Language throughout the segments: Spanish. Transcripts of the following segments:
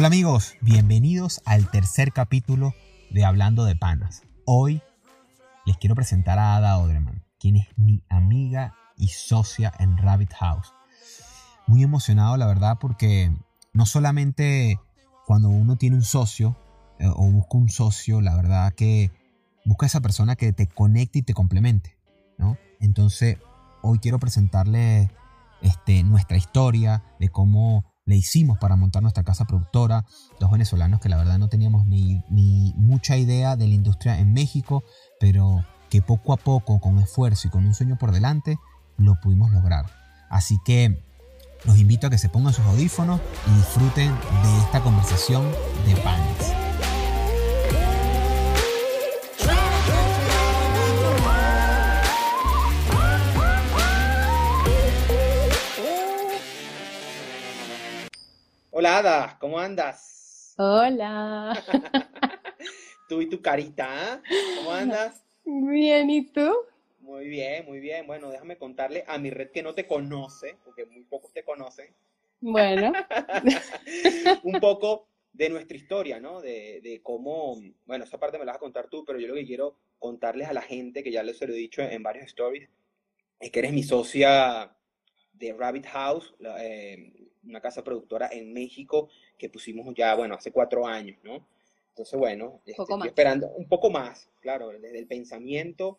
Hola amigos, bienvenidos al tercer capítulo de Hablando de Panas. Hoy les quiero presentar a Ada Odreman, quien es mi amiga y socia en Rabbit House. Muy emocionado, la verdad, porque no solamente cuando uno tiene un socio eh, o busca un socio, la verdad que busca esa persona que te conecte y te complemente, ¿no? Entonces, hoy quiero presentarle este, nuestra historia de cómo le hicimos para montar nuestra casa productora, dos venezolanos que la verdad no teníamos ni, ni mucha idea de la industria en México, pero que poco a poco, con esfuerzo y con un sueño por delante, lo pudimos lograr. Así que los invito a que se pongan sus audífonos y disfruten de esta conversación de panes. Hola Ada, ¿cómo andas? Hola. Tú y tu carita. ¿cómo andas? Bien, ¿y tú? Muy bien, muy bien. Bueno, déjame contarle a mi red que no te conoce, porque muy pocos te conocen. Bueno. un poco de nuestra historia, ¿no? De, de, cómo, bueno, esa parte me la vas a contar tú, pero yo lo que quiero contarles a la gente, que ya les lo he dicho en varios stories, es que eres mi socia de Rabbit House, eh, una casa productora en México que pusimos ya, bueno, hace cuatro años, ¿no? Entonces, bueno, este, estoy esperando un poco más, claro, desde el pensamiento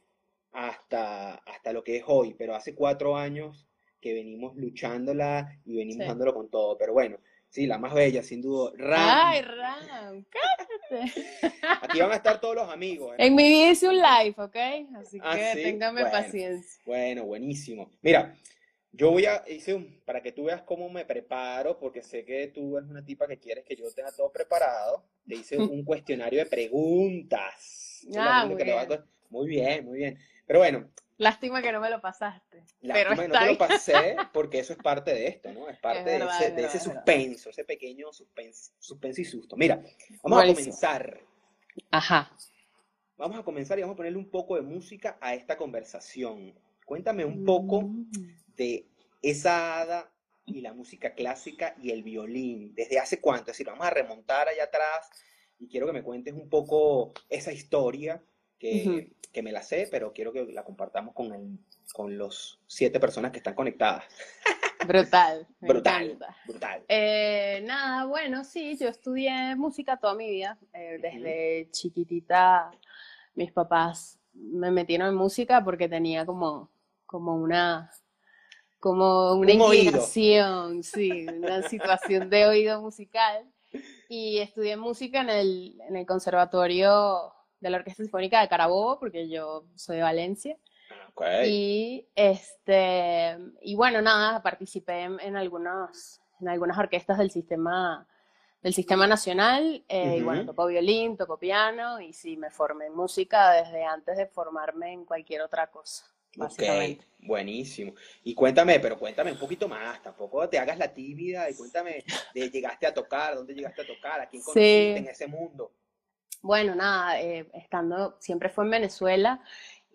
hasta, hasta lo que es hoy, pero hace cuatro años que venimos luchándola y venimos dándolo con todo, pero bueno, sí, la más bella, sin duda, Ram. Ay, Ram, cállate. Aquí van a estar todos los amigos. ¿eh? En mi vida hice un live, ¿ok? Así ah, que téngame paciencia. Bueno, buenísimo. Mira, yo voy a, hice un, para que tú veas cómo me preparo, porque sé que tú eres una tipa que quieres que yo tenga todo preparado, te hice un cuestionario de preguntas. Ah, muy, bien. muy bien, muy bien. Pero bueno. Lástima que no me lo pasaste. Lástima que no te lo pasé, porque eso es parte de esto, ¿no? Es parte de, ese, de ese suspenso, ese pequeño suspenso, suspenso y susto. Mira, vamos a comenzar. Ajá. Vamos a comenzar y vamos a ponerle un poco de música a esta conversación. Cuéntame un poco de esa hada y la música clásica y el violín. ¿Desde hace cuánto? Es decir, vamos a remontar allá atrás y quiero que me cuentes un poco esa historia que, que me la sé, pero quiero que la compartamos con, el, con los siete personas que están conectadas. Brutal. brutal. Brutal. Eh, nada, bueno, sí, yo estudié música toda mi vida. Eh, desde chiquitita mis papás me metieron en música porque tenía como, como una como una inclinación, sí, una situación de oído musical. Y estudié música en el, en el Conservatorio de la Orquesta Sinfónica de Carabobo, porque yo soy de Valencia. Y, este, y bueno, nada, participé en, algunos, en algunas orquestas del sistema, del sistema nacional. Eh, y bueno, toco violín, toco piano y sí, me formé en música desde antes de formarme en cualquier otra cosa. Ok, buenísimo. Y cuéntame, pero cuéntame un poquito más, tampoco te hagas la tímida y cuéntame de llegaste a tocar, dónde llegaste a tocar, a quién conociste en ese mundo. Bueno, nada, eh, estando, siempre fue en Venezuela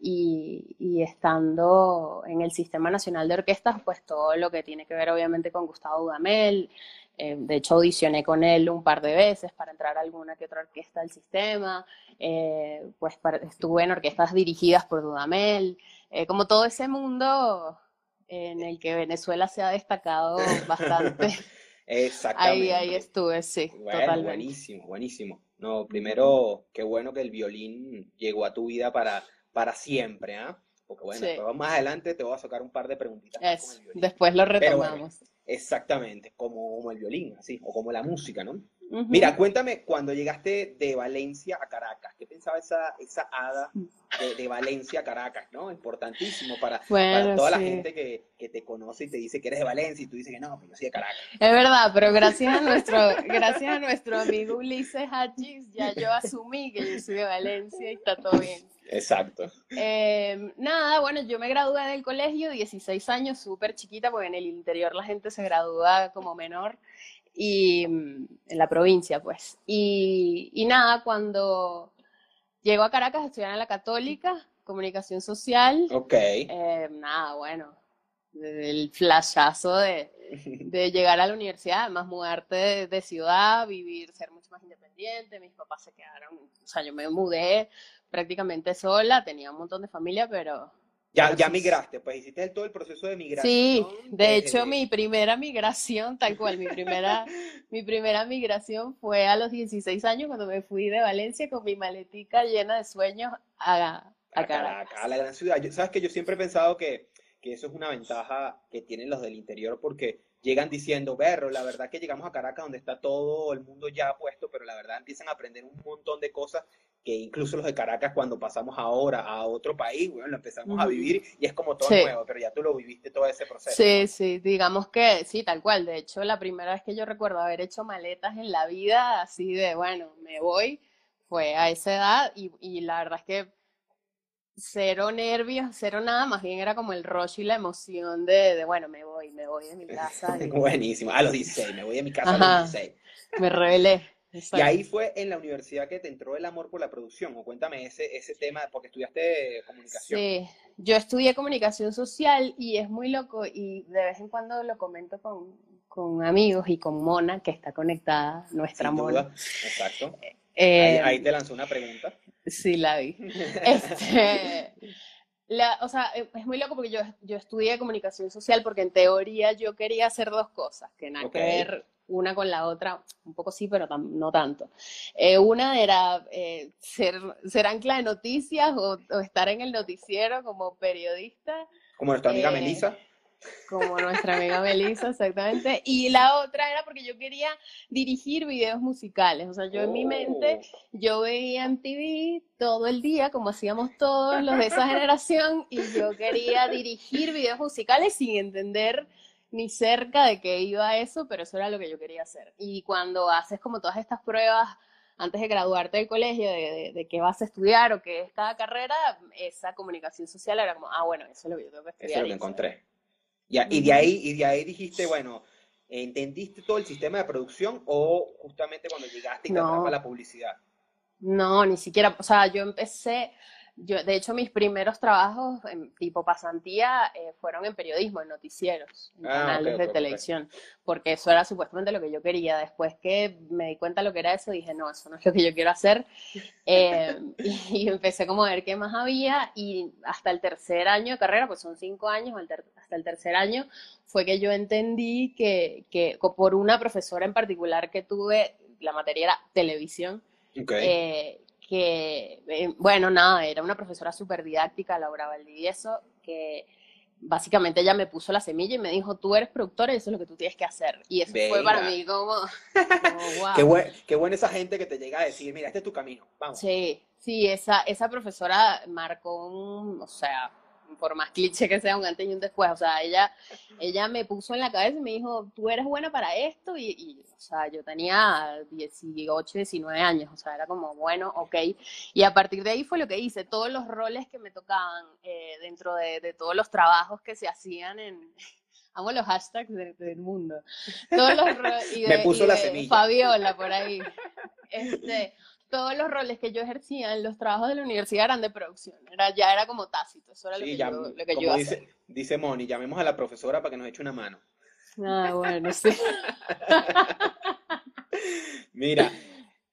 y, y, estando en el Sistema Nacional de Orquestas, pues todo lo que tiene que ver obviamente con Gustavo Dudamel, eh, de hecho, audicioné con él un par de veces para entrar a alguna que otra orquesta del sistema. Eh, pues estuve en orquestas dirigidas por Dudamel. Eh, como todo ese mundo en el que Venezuela se ha destacado bastante. Exactamente. Ahí, ahí estuve, sí. totalmente. Buenísimo, buenísimo. No, primero, qué bueno que el violín llegó a tu vida para, para siempre, ¿ah? Porque bueno, más adelante te voy a sacar un par de preguntitas. después lo retomamos. exactamente, como, como, el violín, así, o como la música, ¿no? Mira, cuéntame cuando llegaste de Valencia a Caracas, ¿qué pensaba esa, esa hada de, Valencia a Caracas, ¿no? Importantísimo para, toda la gente que, que, te conoce y te dice que eres de Valencia y tú dices que no, pero yo soy de Caracas. Es verdad, pero gracias a nuestro, gracias a nuestro amigo Ulises Hachis, ya yo asumí que yo soy de Valencia y está todo bien. Exacto. Em, nada, bueno, yo me gradué del colegio, 16 años, súper chiquita, porque en el interior la gente se gradúa como menor, y mm, en la provincia, pues. Y, y nada, cuando llego a Caracas a estudiar en la Católica, comunicación social. Ok. Em, nada, bueno, el flashazo de, de llegar a la universidad, además mudarte de, ciudad, vivir, ser mucho más independiente, mis papás se quedaron, o sea, yo me mudé prácticamente sola, tenía un montón de familia, pero... Ya, ya migraste, pues hiciste todo el proceso de migración. Sí, de hecho mi primera migración, tal cual, mi primera, mi primera migración fue a los 16 años cuando me fui de Valencia con mi maletica llena de sueños a, a, Caracas. A la gran ciudad. Sabes que yo siempre he pensado que que eso es una ventaja que tienen los del interior porque llegan diciendo, berro, la verdad que llegamos a Caracas donde está todo el mundo ya puesto, pero la verdad empiezan a aprender un montón de cosas que incluso los de Caracas cuando pasamos ahora a otro país, bueno, lo empezamos a vivir y es como todo nuevo, pero ya tú lo viviste todo ese proceso. Sí, sí, digamos que sí, tal cual. De hecho, la primera vez que yo recuerdo haber hecho maletas en la vida, así de, bueno, me voy, fue a esa edad y, y la verdad es que cero nervios, cero nada, más bien era como el rush y la emoción de, bueno, me voy, me voy de mi casa. Buenísimo, a los 16, me voy de mi casa a los 16. Me rebelé. Y ahí fue en la universidad que te entró el amor por la producción, o cuéntame ese, ese tema, porque estudiaste comunicación. Sí, yo estudié comunicación social y es muy loco y de vez en cuando lo comento con, con amigos y con Mona, que está conectada, nuestra Sin Mona. Duda. Exacto. Eh, ahí, te lanzó una pregunta. Sí, la vi. Este, la, o sea, e, es muy loco porque yo, yo estudié comunicación social porque en teoría yo quería hacer dos cosas, que nada que ver una con la otra, un poco sí, pero no tanto. Eh, una era eh, ser, ser ancla de noticias o, estar en el noticiero como periodista. Como nuestra amiga Melissa como nuestra amiga Melissa, exactamente. Y la otra era porque yo quería dirigir videos musicales. O sea, yo en mi mente, oh. yo veía MTV todo el día, como hacíamos todos los de esa generación, y yo quería dirigir videos musicales sin entender ni cerca de qué iba eso, pero eso era lo que yo quería hacer. Y cuando haces como todas estas pruebas antes de graduarte del colegio, de, de, qué vas a estudiar o qué es cada carrera, esa comunicación social era como, ah, bueno, eso es lo que yo tengo que estudiar. Eso es lo que encontré y, de ahí, y de ahí dijiste, bueno, ¿entendiste todo el sistema de producción o justamente cuando llegaste y te no. la publicidad? No, ni siquiera, o sea, yo empecé, yo, de hecho, mis primeros trabajos, en tipo pasantía, eh, fueron en periodismo, en noticieros, en ah, canales de televisión, porque eso era supuestamente lo que yo quería. Después que me di cuenta de lo que era eso, dije, no, eso no es lo que yo quiero hacer. Eh, y, empecé como a ver qué más había, y hasta el tercer año de carrera, pues son cinco años, hasta el tercer año, fue que yo entendí que, que por una profesora en particular que tuve, la materia era televisión, eh, que, eh, bueno, nada, era una profesora súper didáctica, Laura Valdivieso, que básicamente ella me puso la semilla y me dijo, tú eres productora y eso es lo que tú tienes que hacer. Y eso fue para mí como, wow. qué, buen, qué buena esa gente que te llega a decir, mira, este es tu camino, vamos. Sí, sí, esa, esa profesora marcó un, o sea, por más cliché que sea un antes y un después, o sea, ella, ella me puso en la cabeza y me dijo, tú eres buena para esto, y, y, o sea, yo tenía 18, 19 años, o sea, era como, bueno, ok, y a partir de ahí fue lo que hice, todos los roles que me tocaban eh, dentro de, de, todos los trabajos que se hacían en... Amo los hashtags del mundo. Todos los y me puso la semilla. Fabiola por ahí. Este, todos los roles que yo ejercía en los trabajos de la universidad eran de producción, era, ya era como tácito, eso era lo que yo, lo que yo dice, dice Moni, llamemos a la profesora para que nos eche una mano. Ah, bueno, sí. Mira,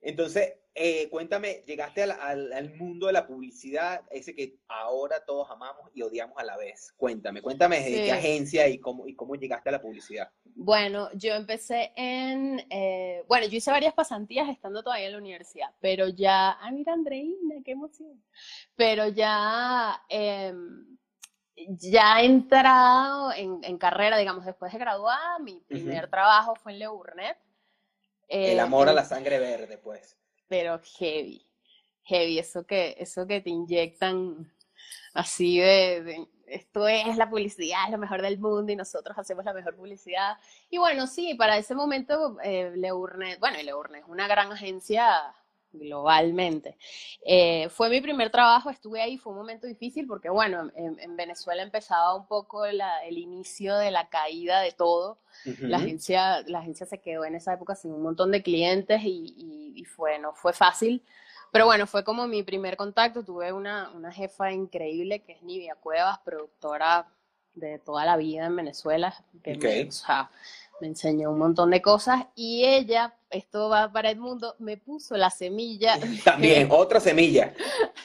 entonces, eh, cuéntame, llegaste al, mundo de la publicidad, ese que ahora todos amamos y odiamos a la vez. Cuéntame, cuéntame de qué agencia y cómo, y cómo llegaste a la publicidad. Bueno, yo empecé en, eh, bueno, yo hice varias pasantías estando todavía en la universidad, pero ya, ah, mira Andreina, qué emoción, pero ya, em, ya he entrado en, carrera, digamos, después de graduar, mi primer trabajo fue en Leurnet, el amor a la sangre verde, pues. Pero heavy, heavy, eso que, eso que te inyectan así de, esto es la publicidad, es lo mejor del mundo y nosotros hacemos la mejor publicidad. Y bueno, sí, para ese momento eh, Leurnet, bueno, Leurnet es una gran agencia globalmente. Eh, fue mi primer trabajo, estuve ahí, fue un momento difícil porque, bueno, en, Venezuela empezaba un poco el inicio de la caída de todo. la, agencia, la agencia se quedó en esa época sin un montón de clientes y, y, fue, no fue fácil. Pero bueno, fue como mi primer contacto. Tuve una, una jefa increíble que es Nivia Cuevas, productora de toda la vida en Venezuela, que Ok. me, o sea, me enseñó un montón de cosas y ella, esto va para Edmundo, me puso la semilla También, otra semilla.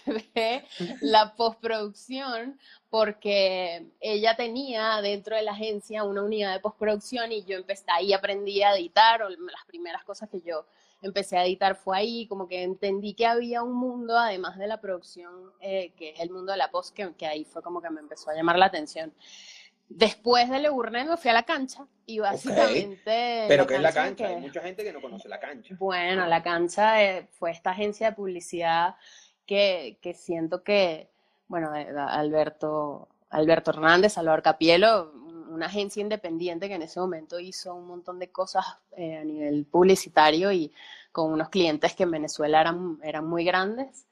de la postproducción porque ella tenía dentro de la agencia una unidad de postproducción y yo empecé ahí aprendí a editar o las primeras cosas que yo empecé a editar fue ahí como que entendí que había un mundo además de la producción eh, que es el mundo de la post que, que ahí fue como que me empezó a llamar la atención después de Le Gourmet me fui a la cancha y básicamente Pero ¿qué es la cancha? que- Hay mucha gente que no conoce la cancha. bueno, la cancha eh, fue esta agencia de publicidad que, que siento que, bueno, eh, Alberto, Alberto Hernández, Salvador Capielo, una agencia independiente que en ese momento hizo un montón de cosas eh, a nivel publicitario y con unos clientes que en Venezuela eran, eran muy grandes.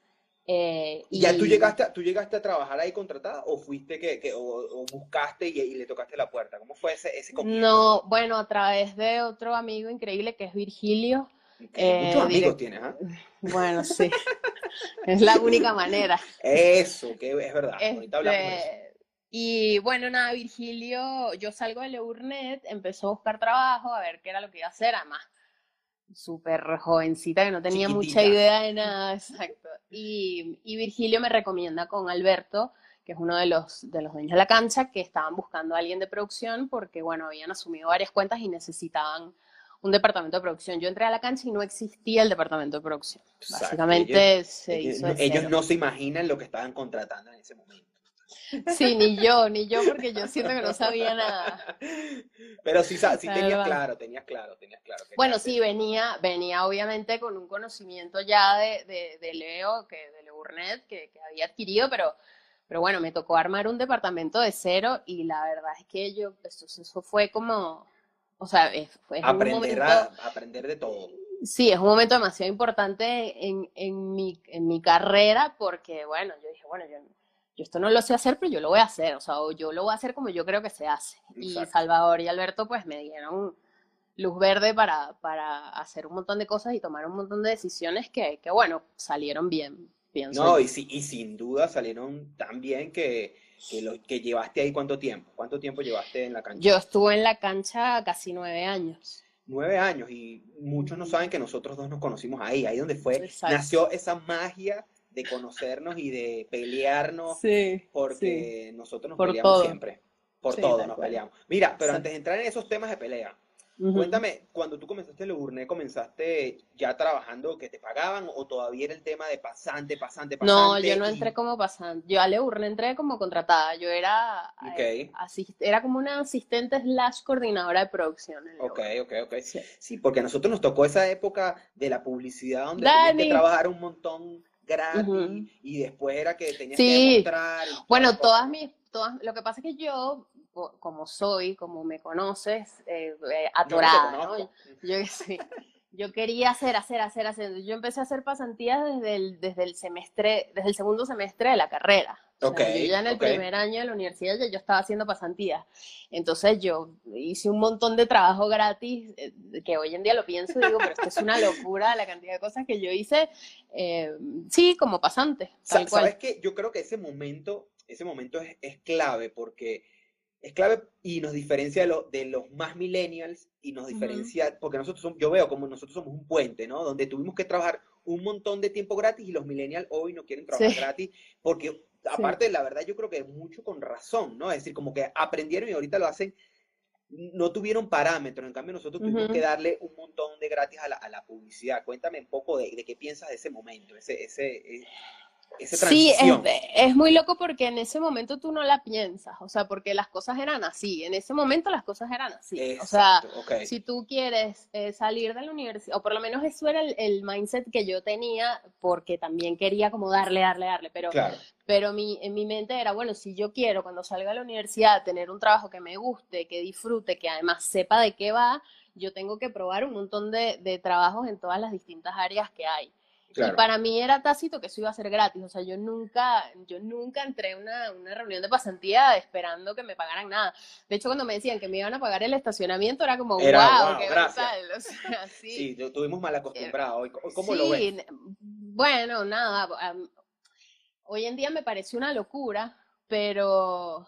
Eh, ¿Y ya tú llegaste, tú llegaste a trabajar ahí contratada o fuiste que, que- o, o buscaste y, y le tocaste la puerta? ¿Cómo fue ese, ese comienzo? No, bueno, a través de otro amigo increíble que es Virgilio. Eh, Muchos amigos direct- tienes, ¿ah? Bueno, sí, es la única manera. Eso, que es verdad. Ahorita hablamos de eso. Este, y bueno, nada, Virgilio, yo salgo de Leurnet, empezó a buscar trabajo, a ver qué era lo que iba a hacer, además, súper jovencita que no tenía mucha idea de nada, exacto. Y, y Virgilio me recomienda con Alberto, que es uno de los, de los dueños de la cancha, que estaban buscando a alguien de producción porque, bueno, habían asumido varias cuentas y necesitaban un departamento de producción. Yo entré a la cancha y no existía el departamento de producción. Exacto, Básicamente se Ellos, hizo ellos no se imaginan lo que estaban contratando en ese momento. Sí, ni yo, ni yo, porque yo siento que no sabía nada. Pero sí, sí tenías claro, tenías claro, tenías claro. Bueno, sí, venía, venía obviamente con un conocimiento ya de, de, de Leo, que, de Leo Burnett, que, que había adquirido, pero, pero bueno, me tocó armar un departamento de cero y la verdad es que yo, eso, eso fue como, o sea, es, fue un aprender, momento, a, aprender de todo. sí, es un momento demasiado importante en, en mi, en mi carrera porque, bueno, yo dije, bueno, yo, yo esto no lo sé hacer, pero yo lo voy a hacer, o sea, o yo lo voy a hacer como yo creo que se hace. Y. Salvador y Alberto pues me dieron luz verde para, para hacer un montón de cosas y tomar un montón de decisiones que, que bueno, salieron bien, pienso No, y, si- y sin duda salieron tan bien que, que, lo, que llevaste ahí cuánto tiempo. ¿Cuánto tiempo llevaste en la cancha? Yo estuve en la cancha casi nueve años. Nueve años y muchos no saben que nosotros dos nos conocimos ahí, ahí donde fue, Exacto. nació esa magia de conocernos y de pelearnos Sí, porque nosotros nos Por peleamos todo. siempre. Por Sí, todo nos peleamos. Mira, pero Exacto. antes de entrar en esos temas de pelea, cuéntame, cuando tú comenzaste en Leburné, ¿comenzaste ya trabajando que te pagaban o todavía era el tema de pasante, pasante, pasante? No, yo no y- entré como pasante. Yo a Leurne entré como contratada. Yo era, eh, Ok. asis- era como una asistente slash coordinadora de producción. Ok, ok, ok. Sí. Porque a nosotros nos tocó esa época de la publicidad donde tenías que trabajar un montón gratis y después era que tenías Sí. que demostrar. Bueno, todas mis, todas, lo que pasa es que yo, co- como soy, como me conoces, eh, eh, Yo no. Yo, sí, yo quería hacer, hacer, hacer, hacer. Yo empecé a hacer pasantías desde el, desde el semestre, desde el segundo semestre de la carrera. O sea, yo ya en el primer año de la universidad ya yo estaba haciendo pasantías. Entonces yo hice un montón de trabajo gratis, eh, que hoy en día lo pienso y digo, pero esto es una locura la cantidad de cosas que yo hice, eh, sí, como pasante, Sa- tal cual. ¿Sabes qué? Yo creo que ese momento, ese momento es, es clave porque es clave y nos diferencia de, lo- de los más millennials y nos diferencia, porque nosotros somos, yo veo como nosotros somos un puente, ¿no? Donde tuvimos que trabajar un montón de tiempo gratis y los millennials hoy no quieren trabajar Sí. gratis porque aparte, la verdad, yo creo que mucho con razón, ¿no? Es decir, como que aprendieron y ahorita lo hacen, no tuvieron parámetros, en cambio nosotros tuvimos que darle un montón de gratis a la, a la publicidad. Cuéntame un poco de, de qué piensas de ese momento, ese, ese, e- esa Sí, es, muy loco porque en ese momento tú no la piensas, o sea, porque las cosas eran así, en ese momento las cosas eran así. O sea, Exacto, ok. si tú quieres eh, salir de la universidad, o por lo menos eso era el, el mindset que yo tenía, porque también quería como darle, darle, darle, pero, Claro, pero mi, en mi mente era, bueno, si yo quiero cuando salga de la universidad tener un trabajo que me guste, que disfrute, que además sepa de qué va, yo tengo que probar un montón de, de trabajos en todas las distintas áreas que hay. Y para mí era tácito que eso iba a ser gratis, o sea, yo nunca, yo nunca entré a una, una reunión de pasantía esperando que me pagaran nada. De hecho, cuando me decían que me iban a pagar el estacionamiento, era como, Era, wow, wow, qué gracias". brutal, o sea, sí. Sí, estuvimos mal hoy ¿Cómo lo ves? bueno, nada, hoy en día me parece una locura, pero,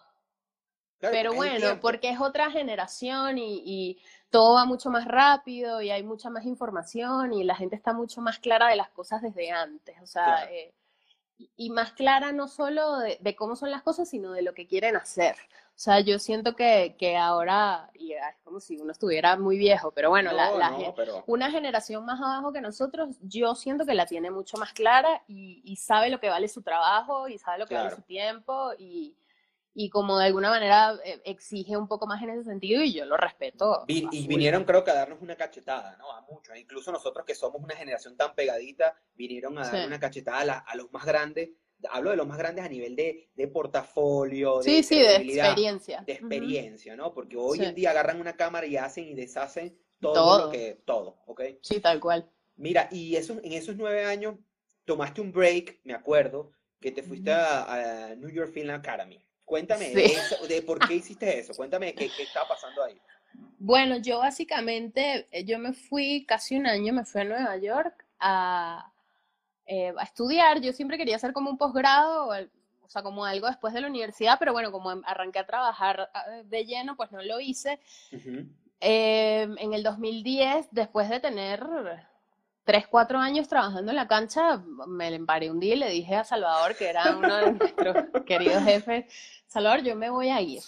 pero bueno, porque es otra generación y, todo va mucho más rápido y hay mucha más información y la gente está mucho más clara de las cosas desde antes. O sea, eh, y más clara no solo de, cómo son las cosas, sino de lo que quieren hacer. O sea, yo siento que, que ahora, y es como si uno estuviera muy viejo, pero bueno, la, una generación más abajo que nosotros, yo siento que la tiene mucho más clara y, y sabe lo que vale su trabajo y sabe lo que vale su tiempo y, y como de alguna manera eh, exige un poco más en ese sentido y yo lo respeto. y vinieron creo que a darnos una cachetada, ¿no? A muchos, incluso nosotros que somos una generación tan pegadita, vinieron a dar una cachetada a, los más grandes. Hablo de los más grandes a nivel de, de portafolio, de, sí, sí, de experiencia. De experiencia, ¿no? Porque hoy en día agarran una cámara y hacen y deshacen todo, lo que, todo, ¿ok? Sí, tal cual. Mira, y eso, en esos nueve años tomaste un break, me acuerdo, que te fuiste a, a New York Film Academy. Cuéntame de, por qué hiciste eso, cuéntame qué, qué estaba pasando ahí. Bueno, yo básicamente, eh, yo me fui casi un año, me fui a Nueva York a, eh, a estudiar. Yo siempre quería hacer como un posgrado, o sea, como algo después de la universidad, pero bueno, como arranqué a trabajar ah, de lleno, pues no lo hice. Em, en el 2010, después de tener tres, cuatro años trabajando en la cancha, me le emparé un día y le dije a Salvador, que era uno de nuestros queridos jefes, Salvador, yo me voy a ir.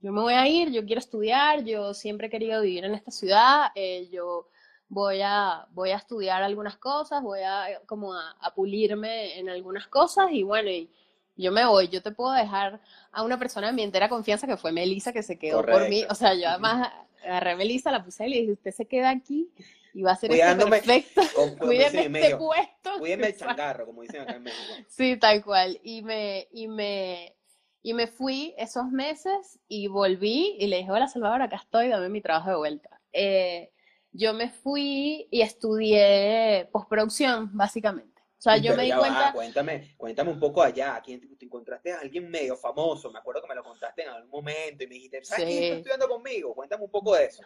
Yo me voy a ir, yo quiero estudiar, yo siempre he querido vivir en esta ciudad, eh, yo voy a, voy a estudiar algunas cosas, voy a como a, pulirme en algunas cosas y bueno, y yo me voy, yo te puedo dejar a una persona de mi entera confianza que fue Melissa que se quedó por mí, o sea, yo además agarré a Melissa, la puse y le dije, usted se queda aquí y va a ser perfecto. Cuídeme este puesto. Cuídeme el changarro, como dicen acá en México. Sí, tal cual. Y me, y me, y me fui esos meses y volví y le dije, hola Salvador, acá estoy, dame mi trabajo de vuelta. Eh, yo me fui y estudié postproducción, básicamente. O sea, yo me di cuenta. cuéntame, cuéntame un poco allá. ¿Quién te, encontraste a alguien medio famoso? Me acuerdo que me lo contaste en algún momento y me dijiste, ¿sabes quién está estudiando conmigo? Cuéntame un poco de eso.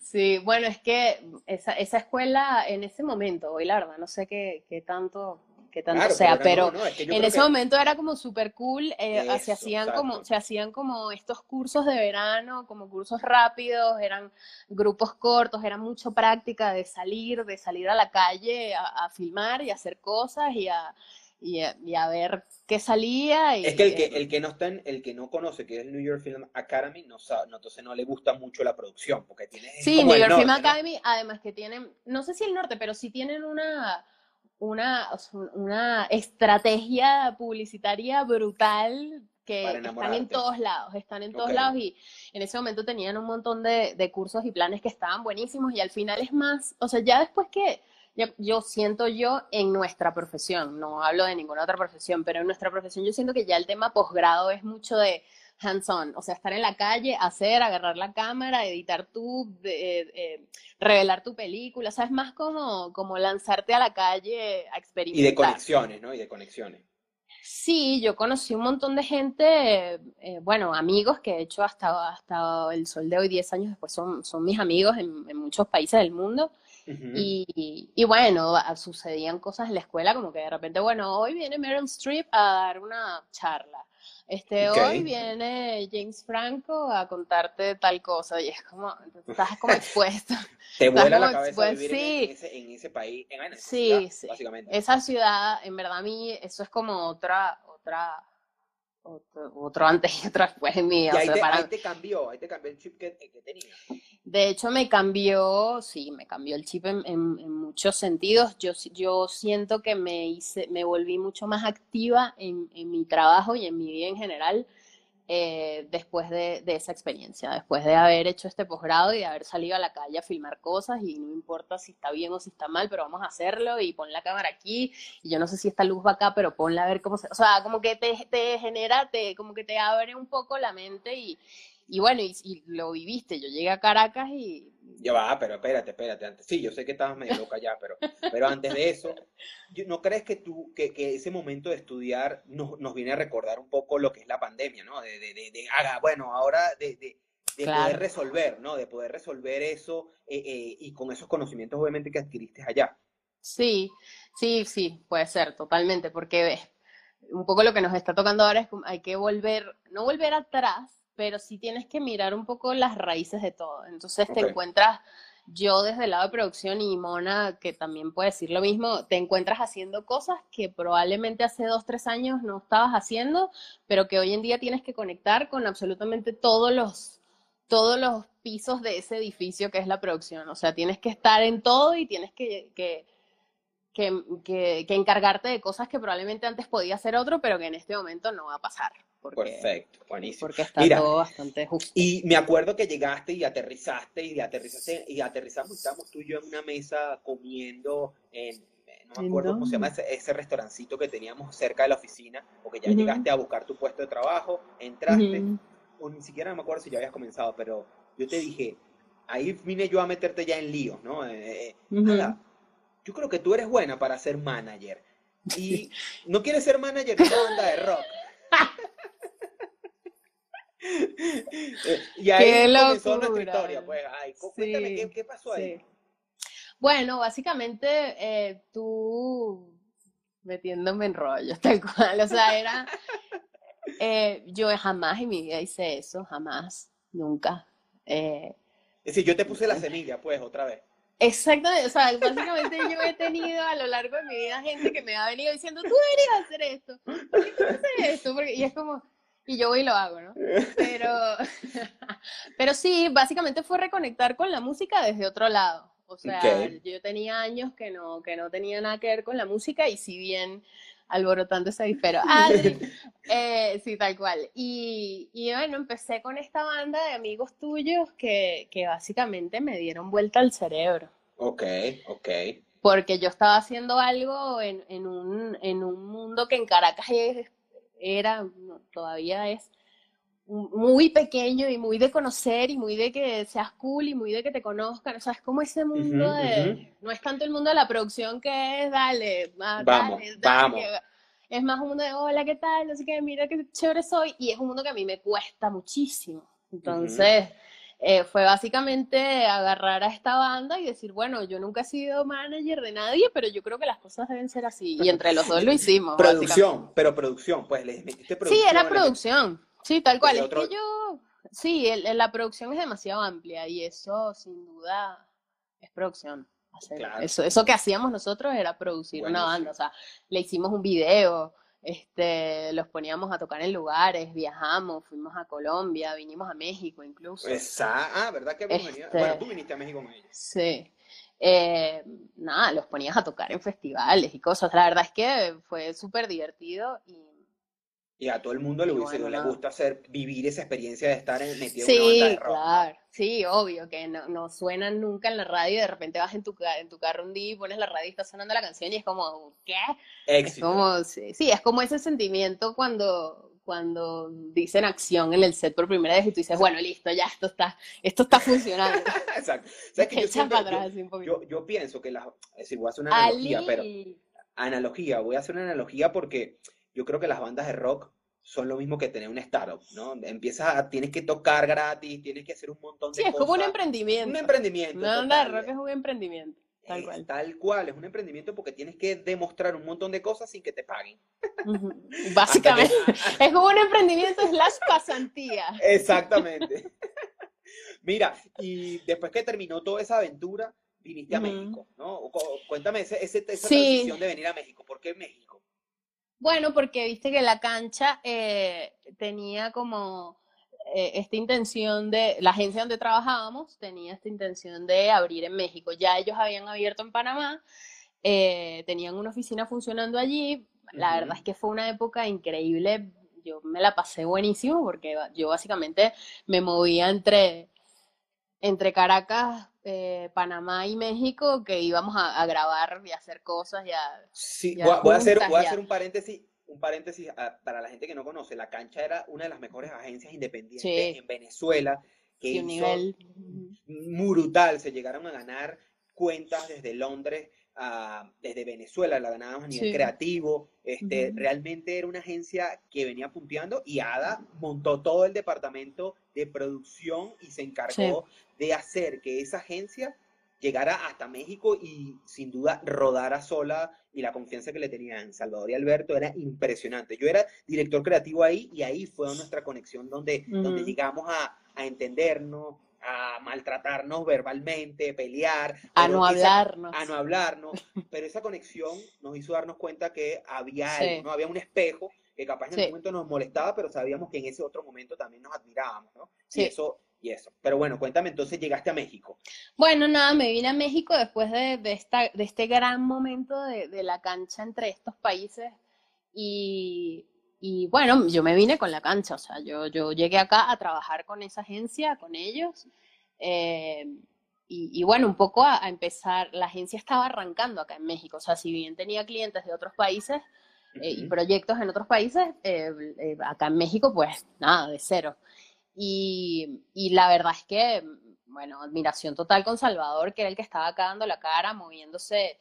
Sí, bueno, es que esa, esa escuela en ese momento, hoy la verdad, no sé qué, qué tanto qué tanto sea, pero, en ese momento era como súper cool, eh, se, hacían como, se hacían como estos cursos de verano, como cursos rápidos, eran grupos cortos, era mucho práctica de salir, de salir a la calle a, a filmar y hacer cosas y a, y a, ver qué salía. Y, es que el que, el que no está el que no conoce que es el New York Film Academy, no sabe, entonces no le gusta mucho la producción, porque tiene Sí, New York Film Academy, además que tienen, no sé si el norte, pero sí tienen una una, una estrategia publicitaria brutal que están en todos lados, están en todos lados y en ese momento tenían un montón de, de, cursos y planes que estaban buenísimos y al final es más, o sea, ya después que yo, siento yo en nuestra profesión, no hablo de ninguna otra profesión, pero en nuestra profesión yo siento que ya el tema posgrado es mucho de hands-on, o sea, estar en la calle, hacer, agarrar la cámara, editar tú, eh, revelar tu película, o sea, es más como, como lanzarte a la calle a experimentar. Y de conexiones, ¿no? Y de conexiones. Sí, yo conocí un montón de gente, eh, bueno, amigos que de hecho hasta, hasta el sol de hoy, 10 años después, son, son mis amigos en muchos países del mundo y, y, bueno, sucedían cosas en la escuela como que de repente, bueno, hoy viene Meryl Streep a dar una charla. Este, hoy viene James Franco a contarte tal cosa y es como, estás como expuesto. Te vuela la cabeza vivir sí. en, ese, en, ese, país, en sí, sí. básicamente. Esa ciudad, en verdad a mí, eso es como otra, otra, otro, antes y otro después en mí. Y ahí, te, cambió, ahí te cambió el chip que, que tenías. De hecho, me cambió, sí, me cambió el chip en, en, muchos sentidos. Yo, yo siento que me hice, me volví mucho más activa en, en mi trabajo y en mi vida en general eh, después de, esa experiencia, después de haber hecho este posgrado y de haber salido a la calle a filmar cosas y no importa si está bien o si está mal, pero vamos a hacerlo y pon la cámara aquí y yo no sé si esta luz va acá, pero ponla a ver cómo se... O sea, como que te, te genera, te, como que te abre un poco la mente y, y bueno, y, lo viviste. Yo llegué a Caracas y. Ya va, pero espérate, espérate. Antes, sí, yo sé que estabas medio loca ya, pero, pero antes de eso, ¿no crees que tú, que, que ese momento de estudiar nos, nos, viene a recordar un poco lo que es la pandemia, ¿no? De, de, de, haga, bueno, ahora de, de, poder resolver, ¿no? De poder resolver eso eh, eh, y con esos conocimientos, obviamente, que adquiriste allá. Sí, sí, sí, puede ser, totalmente, porque un poco lo que nos está tocando ahora es que hay que volver, no volver atrás, pero sí tienes que mirar un poco las raíces de todo. Entonces te encuentras, yo desde el lado de producción y Mona, que también puede decir lo mismo, te encuentras haciendo cosas que probablemente hace dos, tres años no estabas haciendo, pero que hoy en día tienes que conectar con absolutamente todos los, todos los pisos de ese edificio que es la producción. O sea, tienes que estar en todo y tienes que, que, que, que- que encargarte de cosas que probablemente antes podía hacer otro, pero que en este momento no va a pasar. Porque, Perfecto, buenísimo. porque está Mira, todo bastante justo. Y me acuerdo que llegaste y aterrizaste y aterrizaste y aterrizamos y estábamos tú y yo en una mesa comiendo en, no me ¿En acuerdo cómo se llama ese, ese restaurancito que teníamos cerca de la oficina, porque ya llegaste a buscar tu puesto de trabajo, entraste, o ni siquiera me acuerdo si ya habías comenzado, pero yo te dije, ahí vine yo a meterte ya en líos, ¿no? Eh, eh, Ujú. Ada, yo creo que tú eres buena para ser manager. Y no quieres ser manager de una banda de rock. Eh, y ahí ¡Qué comenzó nuestra locura! historia, pues. Ay, cu- cuéntame Sí, qué, qué pasó ahí. Sí. Bueno, básicamente eh, tú metiéndome en rollos, tal cual. O sea, era. eh, yo jamás en mi vida hice eso, jamás, nunca. Eh, Es decir, yo te puse la semilla, pues, otra vez. exactamente, o sea, básicamente yo he tenido a lo largo de mi vida gente que me ha venido diciendo, tú deberías hacer esto, ¿por qué tú haces esto? Porque, y es como, y yo voy y lo hago, ¿no? Pero, pero sí, básicamente fue reconectar con la música desde otro lado. O sea, yo tenía años que no, que no tenía nada que ver con la música y si bien alborotando ese avispero, Adri, eh, sí, tal cual. Y, y bueno, empecé con esta banda de amigos tuyos que, que básicamente me dieron vuelta al cerebro. Ok, ok. Porque yo estaba haciendo algo en, en un, en un mundo que en Caracas es- era, no, todavía es muy pequeño y muy de conocer y muy de que seas cool y muy de que te conozcan. O sea, es como ese mundo Ujú, de... ujú. No es tanto el mundo de la producción que es, dale, ah, Vamos, dale, vamos. que- Es más un mundo de, hola, ¿qué tal? No sé qué, mira qué chévere soy. Y es un mundo que a mí me cuesta muchísimo. Entonces, eh, fue básicamente agarrar a esta banda y decir, bueno, yo nunca he sido manager de nadie, pero yo creo que las cosas deben ser así. Y entre los dos lo hicimos. Producción, pero producción, pues, le metiste Sí, producción. era le producción. Sí, tal cual. Es otro- que yo, sí, el- el- la producción es demasiado amplia y eso sin duda es producción. Hacer- Claro. Eso, eso que hacíamos nosotros era producir una banda. O sea, le hicimos un video, este, los poníamos a tocar en lugares, viajamos, fuimos a Colombia, vinimos a México incluso. Esa- ah, ¿verdad que venido? Este- Bueno, tú viniste a México con ellos. Sí. Eh, nada, los ponías a tocar en festivales y cosas. La verdad es que fue súper divertido y Y a todo el mundo le, gusta- bueno, le gusta hacer, vivir esa experiencia de estar en, metido en una banda de Sí, rock. claro, sí, obvio, que no, no suenan nunca en la radio y de repente vas en tu, en tu carro un día y pones la radio y está sonando la canción y es como, ¿qué? Es Éxito. como, sí, sí, es como ese sentimiento cuando, cuando dicen acción en el set por primera vez y tú dices, bueno, listo, ya esto está, esto está funcionando. Exacto. ¿Sabes que yo, siempre- atrás un poquito. yo, yo pienso que las... Es decir, voy a hacer una analogía, pero... Analogía, voy a hacer una analogía porque yo creo que las bandas de rock son lo mismo que tener un startup, ¿no? Empiezas a... Tienes que tocar gratis, tienes que hacer un montón de sí, es como un cosas. emprendimiento. Un emprendimiento. Una banda de rock es un emprendimiento, tal cual. tal cual, es un emprendimiento porque tienes que demostrar un montón de cosas sin que te paguen. Básicamente, es como un emprendimiento slash pasantía. Exactamente. Mira, y después que terminó toda esa aventura, viniste a. México, ¿no? Cu- Cuéntame ese, ese- esa Sí. transición de venir a México. ¿Por qué México? Bueno, porque viste que la cancha eh, tenía como eh, esta intención de, la agencia donde trabajábamos tenía esta intención de abrir en México. Ya ellos habían abierto en Panamá, eh, tenían una oficina funcionando allí. La verdad es que fue una época increíble. Yo me la pasé buenísimo porque yo básicamente me movía entre, entre Caracas, eh, Panamá y México, que íbamos a, a grabar y a hacer cosas y a Sí, voy a, voy a hacer, voy a hacer un paréntesis, un paréntesis para la gente que no conoce. La Cancha era una de las mejores agencias independientes Sí. en Venezuela que y un hizo nivel. brutal. Se llegaron a ganar cuentas desde Londres, a- desde Venezuela, la ganábamos a nivel Sí. creativo. Este. Realmente era una agencia que venía punteando y Ada montó todo el departamento de producción y se encargó de hacer que esa agencia llegara hasta México y sin duda rodara sola y la confianza que le tenían Salvador y Alberto era impresionante. Yo era director creativo ahí y ahí fue nuestra conexión donde, donde llegamos a, a entendernos, a maltratarnos verbalmente, pelear. A no hablarnos. A no hablarnos. Pero esa conexión nos hizo darnos cuenta que había algo, ¿no? Había un espejo que capaz en ese momento nos molestaba, pero sabíamos que en ese otro momento también nos admirábamos, ¿no? Sí. Y eso, y eso. Pero bueno, cuéntame, entonces llegaste a México. Bueno, nada, me vine a México después de, de, esta, de este gran momento de, de la cancha entre estos países y y bueno, yo me vine con la cancha, o sea, yo, yo llegué acá a trabajar con esa agencia, con ellos. Eh, y, bueno, un poco a, empezar, la agencia estaba arrancando acá en México, o sea, si bien tenía clientes de otros países eh, y proyectos en otros países, eh, acá en México pues nada, de cero. Y, y, la verdad es que, bueno, admiración total con Salvador, que era el que estaba acá dando la cara, moviéndose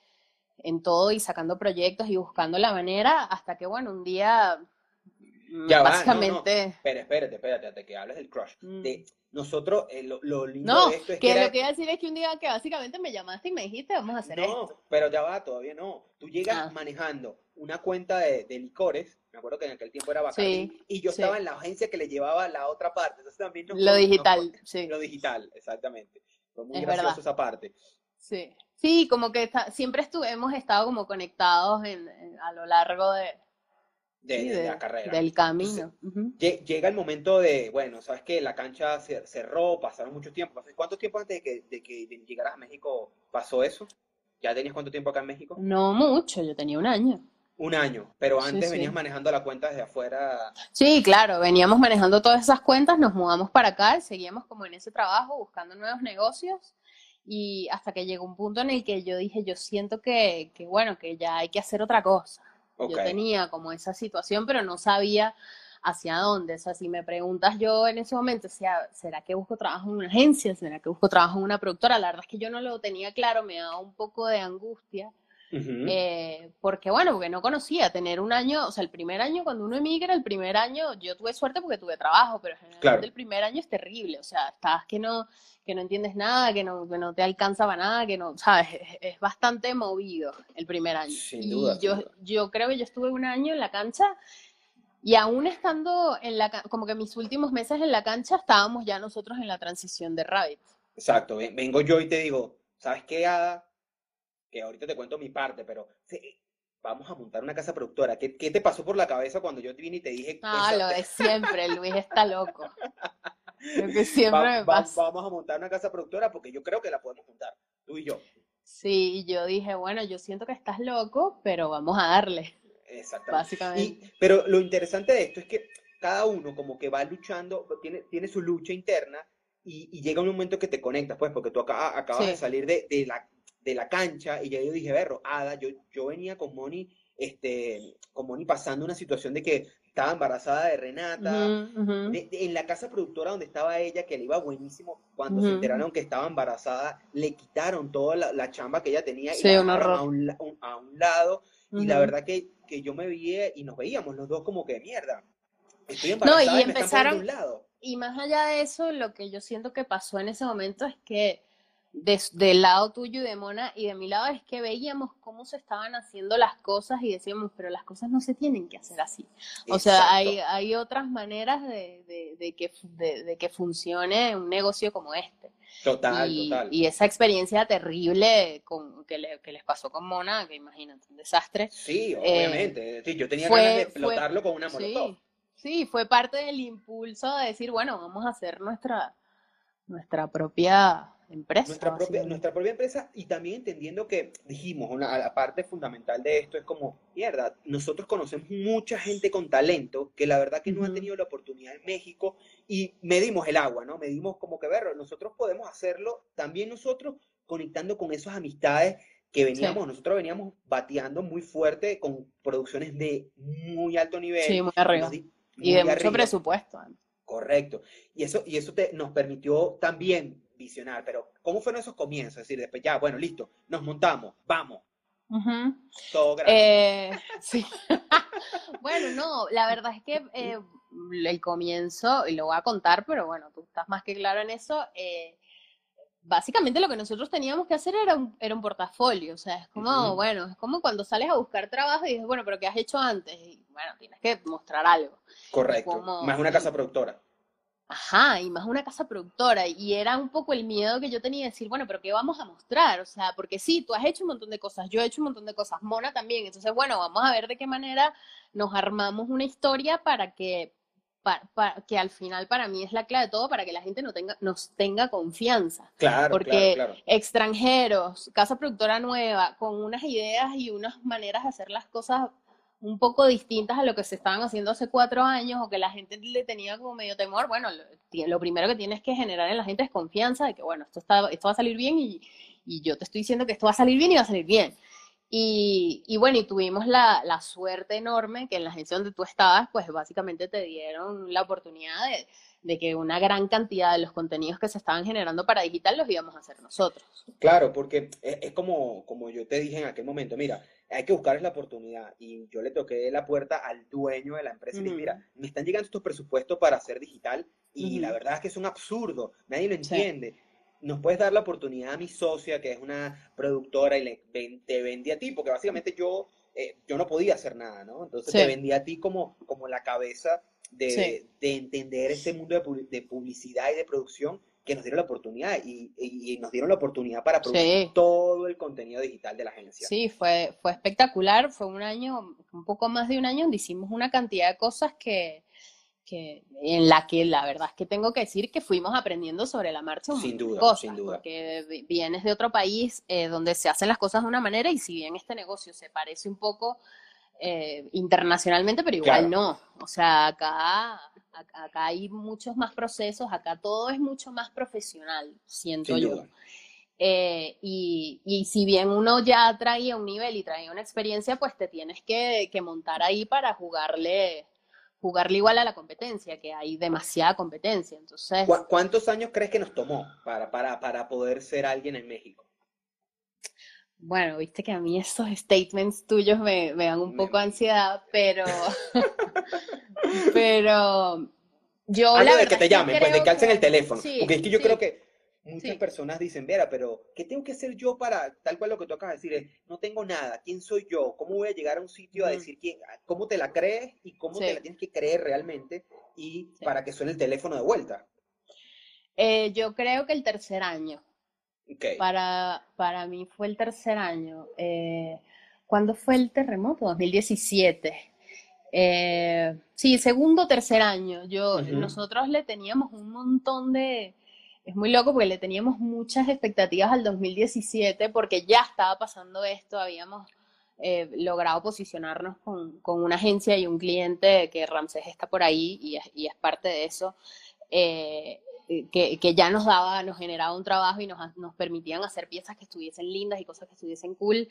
en todo y sacando proyectos y buscando la manera, hasta que, bueno, un día ya básicamente. Va, Pero espérate, espérate, hasta que hables del crush. Mm. De nosotros, eh, lo, lindo de esto es que. que lo que iba a decir es que un día que básicamente me llamaste y me dijiste, vamos a hacer esto. No, pero ya va, todavía no. Tú llegas ah. manejando una cuenta de, licores, me acuerdo que en aquel tiempo era Bacardi, y yo estaba en la agencia que le llevaba la otra parte. Entonces también Lo digital, sí. Lo digital, exactamente. Fue muy gracioso esa parte. Sí. Sí, como que siempre estuve, hemos estado como conectados a lo largo de, de, la carrera. Del camino. Llega el momento de, bueno, sabes que la cancha cerró, pasaron mucho tiempo. ¿Cuánto tiempo antes de que, de que llegaras a México pasó eso? ¿Ya tenías cuánto tiempo acá en México? No mucho, yo tenía un año. Un año, pero antes venías manejando la cuenta desde afuera. Sí, claro, veníamos manejando todas esas cuentas, nos mudamos para acá, seguíamos como en ese trabajo, buscando nuevos negocios y hasta que llegó un punto en el que yo dije, yo siento que, que bueno, que ya hay que hacer otra cosa. Yo tenía como esa situación, pero no sabía hacia dónde. O sea, si me preguntas yo en ese momento, sea, ¿será que busco trabajo en una agencia? ¿Será que busco trabajo en una productora? La verdad es que yo no lo tenía claro, me daba un poco de angustia. Eh, porque bueno, porque no conocía tener un año, o sea, el primer año cuando uno emigra, el primer año yo tuve suerte porque tuve trabajo, pero generalmente el primer año es terrible, o sea, estás que no, que no entiendes nada, que no, que no te alcanza para nada, que no, sabes, es, bastante movido el primer año. Sin duda, y yo, yo creo que yo estuve un año en la cancha y aún estando en la, como que mis últimos meses en la cancha, estábamos ya nosotros en la transición de Rabbit. Exacto, vengo yo y te digo, ¿sabes qué, Ada? Que ahorita te cuento mi parte, pero vamos a montar una casa productora. ¿Qué, ¿Qué, te pasó por la cabeza cuando yo te vine y te dije? Ah, lo de siempre, Luis está loco. Lo que siempre me pasa. vamos a montar una casa productora porque yo creo que la podemos montar, tú y yo. Sí, yo dije, bueno, yo siento que estás loco, pero vamos a darle. Exactamente. Básicamente. pero lo interesante de esto es que cada uno como que va luchando, tiene, tiene su lucha interna y, llega un momento que te conectas, pues, porque tú acá, acabas de salir de, de, la, de la cancha y ya yo dije, berro, Ada, yo, yo venía con Moni, este, con Moni pasando una situación de que estaba embarazada de Renata, en la casa productora donde estaba ella, que le iba buenísimo, cuando se enteraron que estaba embarazada, le quitaron toda la, chamba que ella tenía y la a, un, a un lado, y la verdad que, que yo me veía y nos veíamos los dos como que mierda. Estoy embarazada no, y, empezaron, un lado. Y más allá de eso, lo que yo siento que pasó en ese momento es que del lado tuyo y de Mona y de mi lado es que veíamos cómo se estaban haciendo las cosas y decíamos, pero las cosas no se tienen que hacer así. O sea, hay, hay otras maneras de, de, que, de, que funcione un negocio como este. Total, y, total. Y esa experiencia terrible con, que, que les pasó con Mona, que imagínate, un desastre. Sí, obviamente. sí, yo tenía ganas de explotarlo con una molotov. Sí, sí, fue parte del impulso de decir, bueno, vamos a hacer nuestra, nuestra propia empresa. Nuestra propia, nuestra propia empresa y también entendiendo que dijimos, una, la parte fundamental de esto es como, mierda, nosotros conocemos mucha gente con talento que la verdad que no ha tenido la oportunidad en México y medimos el agua, ¿no? Medimos como que, ver, nosotros podemos hacerlo también nosotros conectando con esas amistades que veníamos, nosotros veníamos bateando muy fuerte con producciones de muy alto nivel. Sí, muy arriba. y de mucho presupuesto. Correcto. Y eso, y eso te, nos permitió también visionar, pero ¿cómo fueron esos comienzos? Es decir, después ya, bueno, listo, nos montamos, vamos. Todo gratis. Eh, sí. bueno, no, la verdad es que eh, el comienzo, y lo voy a contar, pero bueno, tú estás más que claro en eso, eh, básicamente lo que nosotros teníamos que hacer era un, era un portafolio, o sea, es como, bueno, es como cuando sales a buscar trabajo y dices, bueno, pero ¿qué has hecho antes? Y bueno, tienes que mostrar algo. Correcto. como- Más una casa productora. Ajá, y más una casa productora. Y era un poco el miedo que yo tenía de decir, bueno, pero ¿qué vamos a mostrar? O sea, porque sí, tú has hecho un montón de cosas, yo he hecho un montón de cosas, Mona también. Entonces, bueno, vamos a ver de qué manera nos armamos una historia para que, pa- pa- que al final para mí es la clave de todo, para que la gente no tenga, nos tenga confianza. Claro, Porque claro, claro. extranjeros, casa productora nueva, con unas ideas y unas maneras de hacer las cosas un poco distintas a lo que se estaban haciendo hace cuatro años o que la gente le tenía como medio temor, bueno, lo, primero que tienes que generar en la gente es confianza de que, bueno, esto, está, esto va a salir bien y, y yo te estoy diciendo que esto va a salir bien y va a salir bien. Y, y bueno, y tuvimos la, la suerte enorme que en la agencia donde tú estabas, pues básicamente te dieron la oportunidad de, de que una gran cantidad de los contenidos que se estaban generando para digital los íbamos a hacer nosotros. Claro, porque es, es como, como yo te dije en aquel momento, mira, hay que buscar la oportunidad. Y yo le toqué la puerta al dueño de la empresa y le dije, mira, me están llegando estos presupuestos para hacer digital y la verdad es que es un absurdo, nadie lo Sí. entiende. ¿Nos puedes dar la oportunidad a mi socia, que es una productora, y le te vendí a ti? Porque básicamente yo, eh, yo no podía hacer nada, ¿no? Entonces Sí. te vendí a ti como, como la cabeza de, Sí. de entender este mundo de, de publicidad y de producción que nos dieron la oportunidad y, y- y nos dieron la oportunidad para producir Sí. todo el contenido digital de la agencia. Sí, fue, fue espectacular, fue un año, un poco más de un año donde hicimos una cantidad de cosas que, que en la que la verdad es que tengo que decir que fuimos aprendiendo sobre la marcha un Sin duda, cosas, sin duda. porque vi- vienes de otro país eh, donde se hacen las cosas de una manera y si bien este negocio se parece un poco eh, internacionalmente, pero igual no, o sea, acá, acá, acá hay muchos más procesos, acá todo es mucho más profesional, siento Sin yo. Eh, y, y si bien uno ya traía un nivel y traía una experiencia, pues te tienes que, que montar ahí para jugarle, jugarle igual a la competencia, que hay demasiada competencia. Entonces, ¿Cu- ¿Cuántos años crees que nos tomó para, para, para poder ser alguien en México? Bueno, viste que a mí esos statements tuyos me, me dan un Me- poco ansiedad, pero, pero yo la Antes de que te llamen, pues de que alcen que- el teléfono. sí, Porque es que yo sí. creo que muchas Sí. personas dicen, Vera, pero ¿qué tengo que hacer yo para, tal cual lo que tú acabas de decir, es, no tengo nada, ¿quién soy yo? ¿Cómo voy a llegar a un sitio a decir quién, cómo te la crees y cómo te la tienes que creer realmente y Sí. para que suene el teléfono de vuelta? Eh, yo creo que el tercer año. Para, para mí fue el tercer año. Eh, ¿cuándo fue el terremoto? 2017. Eh, sí, segundo tercer año. Yo. Nosotros le teníamos un montón de... Es muy loco porque le teníamos muchas expectativas al 2017 porque ya estaba pasando esto, habíamos eh, logrado posicionarnos con, con una agencia y un cliente que Ramsés está por ahí y es, y es parte de eso. eh, que, que ya nos daba, nos generaba un trabajo y nos, nos permitían hacer piezas que estuviesen lindas y cosas que estuviesen cool.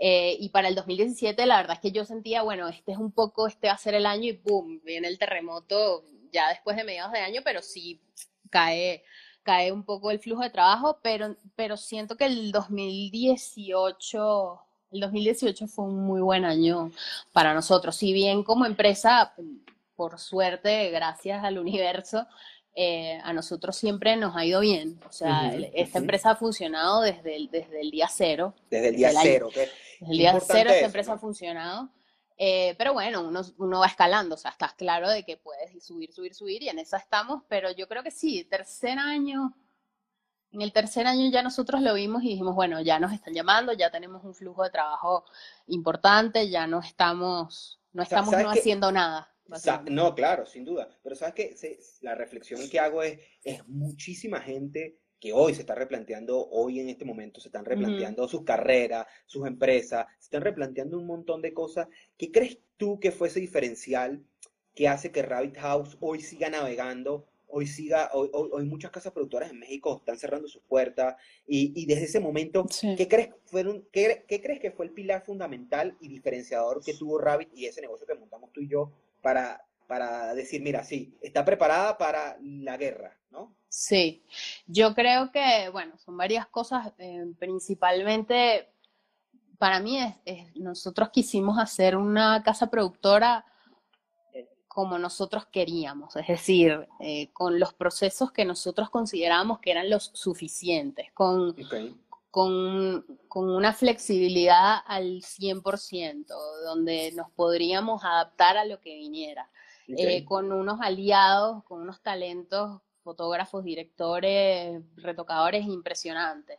Eh, y para el 2017 la verdad es que yo sentía, bueno, este es un poco, este va a ser el año y boom, viene el terremoto ya después de mediados de año, pero sí cae, cae un poco el flujo de trabajo, pero, pero siento que el 2018... El 2018 fue un muy buen año para nosotros. Si bien como empresa, por suerte, gracias al universo, eh, a nosotros siempre nos ha ido bien. O sea, Ujú, esta ujú. empresa ha funcionado desde el, desde el día cero. Desde el día Desde cero, ¿ok? Desde el Qué día cero esta empresa ¿no? ha funcionado. Eh, pero bueno, uno, uno va escalando, o sea, estás claro de que puedes subir, subir, subir, y en esa estamos, pero yo creo que sí, tercer año, en el tercer año ya nosotros lo vimos y dijimos, bueno, ya nos están llamando, ya tenemos un flujo de trabajo importante, ya no estamos, no estamos ¿sabes no qué? haciendo nada. No, claro, sin duda. Pero sabes que la reflexión que hago es, es muchísima gente que hoy se está replanteando, hoy en este momento se están replanteando sus carreras, sus empresas, se están replanteando un montón de cosas. ¿Qué crees tú que fue ese diferencial que hace que Rabbit House hoy siga navegando? Hoy siga, hoy, hoy- hoy muchas casas productoras en México están cerrando sus puertas y, y desde ese momento, Sí. ¿qué crees, fueron, qué, qué crees que fue el pilar fundamental y diferenciador que tuvo Rabbit y ese negocio que montamos tú y yo para, para decir, mira, sí, está preparada para la guerra, ¿no? Sí, yo creo que, bueno, son varias cosas, eh, principalmente para mí es, es- nosotros quisimos hacer una casa productora eh, como nosotros queríamos, es decir, eh, con los procesos que nosotros considerábamos que eran los suficientes, con, con, con, una flexibilidad al 100%, donde nos podríamos adaptar a lo que viniera, eh, con unos aliados, con unos talentos, fotógrafos, directores, retocadores impresionantes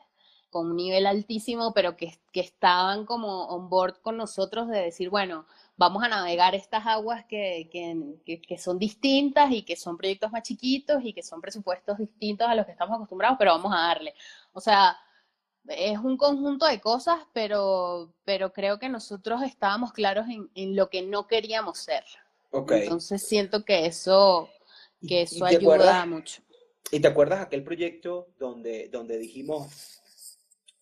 con un nivel altísimo, pero que, que, estaban como on board con nosotros de decir, bueno, vamos a navegar estas aguas que, que, que, son distintas y que son proyectos más chiquitos y que son presupuestos distintos a los que estamos acostumbrados, pero vamos a darle. O sea, es un conjunto de cosas, pero, pero creo que nosotros estábamos claros en, en lo que no queríamos ser. Entonces siento que eso, que eso ayuda mucho. ¿Y te acuerdas aquel proyecto donde, donde dijimos,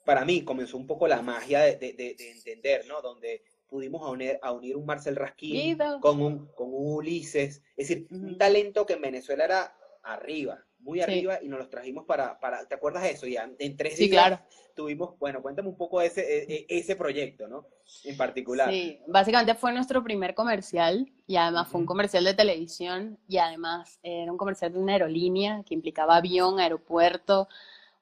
para mí comenzó un poco la magia de, de, de entender, ¿no? Donde pudimos unir, a unir un Marcel Raskin con un, con un Ulises, es decir, un talento que en Venezuela era arriba, muy arriba, y nos los trajimos para, para, ¿te acuerdas de eso? Ya en tres días claro. tuvimos, bueno, cuéntame un poco de ese, e, e, ese proyecto, ¿no? En particular. Sí, básicamente fue nuestro primer comercial, y además fue un comercial de televisión, y además era un comercial de una aerolínea que implicaba avión, aeropuerto,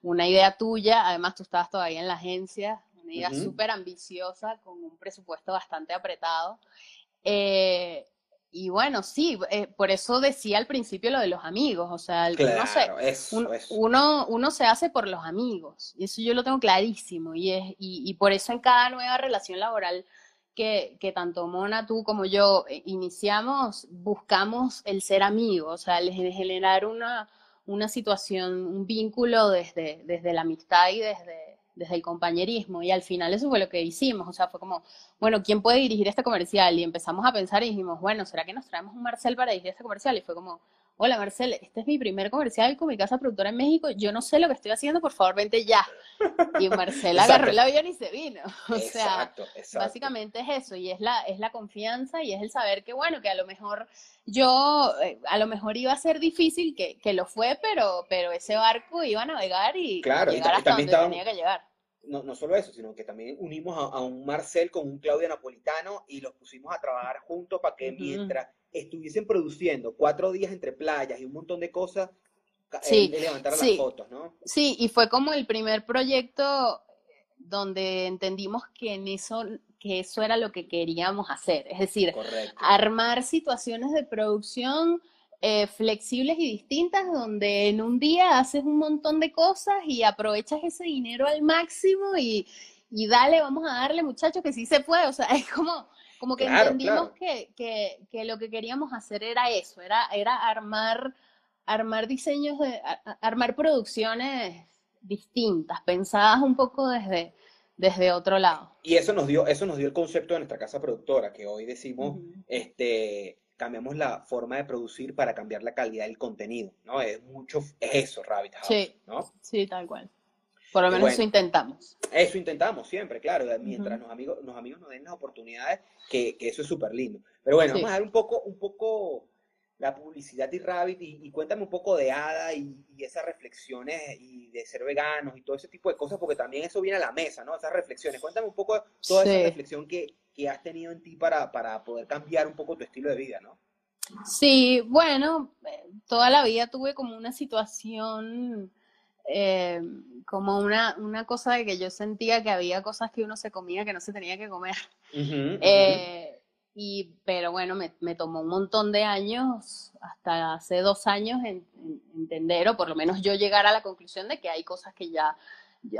una idea tuya, además tú estabas todavía en la agencia, una idea súper ambiciosa, con un presupuesto bastante apretado. Eh, y bueno, sí, eh, por eso decía al principio lo de los amigos, o sea, no sé, Uno, uno se hace por los amigos, y eso yo lo tengo clarísimo, y, es, y, por eso en cada nueva relación laboral que, que, tanto Mona, tú como yo eh, iniciamos, buscamos el ser amigos, o sea, el generar una, una situación, un vínculo desde, desde la amistad y desde, desde el compañerismo y al final eso fue lo que hicimos, o sea, fue como, bueno, ¿quién puede dirigir este comercial? Y empezamos a pensar y dijimos, bueno, ¿será que nos traemos un Marcel para dirigir este comercial? Y fue como, hola Marcel, este es mi primer comercial con mi casa productora en México, yo no sé lo que estoy haciendo, por favor, vente ya. Y Marcel agarró el avión y se vino. O sea, básicamente es eso, y es la, es la confianza y es el saber que, bueno, que a lo mejor yo, eh, a lo mejor iba a ser difícil, que, que lo fue, pero, pero ese barco iba a navegar y llegar hasta donde tenía que llegar. No, no, solo eso, sino que también unimos a, un Marcel con un Claudio Napolitano y los pusimos a trabajar juntos para que mientras estuviesen produciendo cuatro días entre playas y un montón de cosas, sí, levantaran las fotos, ¿no? Sí, y fue como el primer proyecto donde entendimos que en eso que eso era lo que queríamos hacer, es decir, armar situaciones de producción eh, flexibles y distintas donde en un día haces un montón de cosas y aprovechas ese dinero al máximo y, y dale, vamos a darle muchachos que sí se puede, o sea, es como como que entendimos Que, que, que, lo que queríamos hacer era eso, era, era armar, armar diseños, de, armar producciones distintas, pensadas un poco desde, desde otro lado. Y eso nos dio, eso nos dio el concepto de nuestra casa productora, que hoy decimos, este, cambiamos la forma de producir para cambiar la calidad del contenido, ¿no? Es mucho, es eso, Rabbit House, sí, ¿no? Sí, tal cual. Por lo menos eso intentamos. Eso intentamos siempre, claro, mientras los, amigos, los amigos nos den las oportunidades, que, que eso es súper lindo. Pero bueno, vamos a ver un poco, un poco la publicidad de Rabbit y, cuéntame un poco de Ada y, esas reflexiones y de ser veganos y todo ese tipo de cosas, porque también eso viene a la mesa, ¿no? Esas reflexiones. Cuéntame un poco toda esa reflexión que, que, has tenido en ti para, para poder cambiar un poco tu estilo de vida, ¿no? Sí, bueno, eh, toda la vida tuve como una situación eh, como una, una cosa de que yo sentía que había cosas que uno se comía que no se tenía que comer. Eh, y, pero bueno, me, me, tomó un montón de años, hasta hace dos años, en, entender, o por lo menos yo llegar a la conclusión de que hay cosas que ya,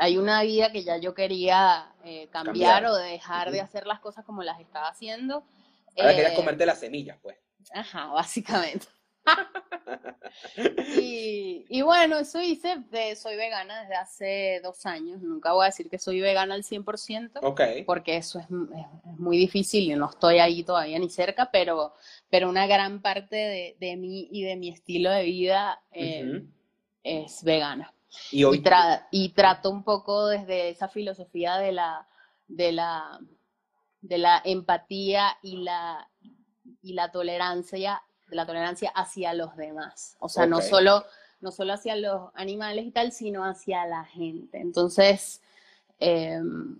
hay una vida que ya yo quería eh, cambiar, o dejar de hacer las cosas como las estaba haciendo. Ahora querías comerte las semillas, pues. Ajá, básicamente. Y, bueno, eso hice, soy vegana desde hace dos años, nunca voy a decir que soy vegana al 100%, porque eso es, muy difícil y no estoy ahí todavía ni cerca, pero, pero una gran parte de, mí y de mi estilo de vida eh, es vegana. Y, y, trato un poco desde esa filosofía de la, de la, de la empatía y la, y la tolerancia la tolerancia hacia los demás. O sea, no, solo, no solo hacia los animales y tal, sino hacia la gente. Entonces, em,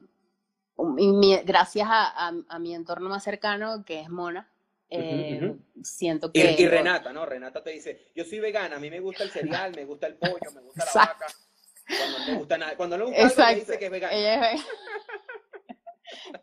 gracias a, mi entorno más cercano, que es Mona, eh, siento que... y Renata, ¿no? Renata te dice, yo soy vegana, a mí me gusta el cereal, me gusta el pollo, me gusta la Exacto. vaca. Cuando no le gusta nada, cuando no le gusta algo, me dice que es vegana. Ella es vegana.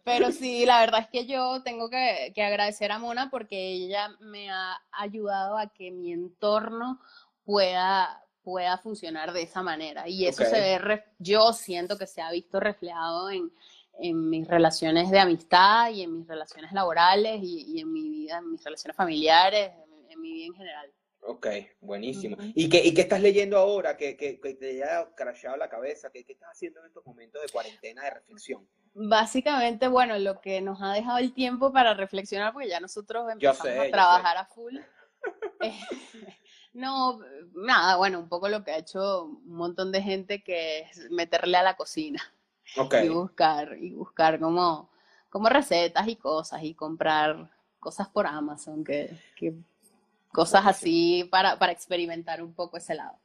Pero sí, la verdad es que yo tengo que, que agradecer a Mona porque ella me ha ayudado a que mi entorno pueda, pueda funcionar de esa manera. Y eso se ve, ref- yo siento que se ha visto reflejado en, en mis relaciones de amistad y en mis relaciones laborales y, y en mi vida, en mis relaciones familiares, en, en mi vida en general. Ok, buenísimo. ¿Y qué, y qué estás leyendo ahora que, que, que te haya crashado la cabeza? ¿Qué, qué estás haciendo en estos momentos de cuarentena, de reflexión? Básicamente, bueno, lo que nos ha dejado el tiempo para reflexionar, porque ya nosotros empezamos sé, a trabajar a full. Eh, no, nada, bueno, un poco lo que ha hecho un montón de gente que es meterle a la cocina Ok, y buscar, y buscar como, como recetas y cosas y comprar cosas por Amazon, que, que cosas así para, para experimentar un poco ese lado.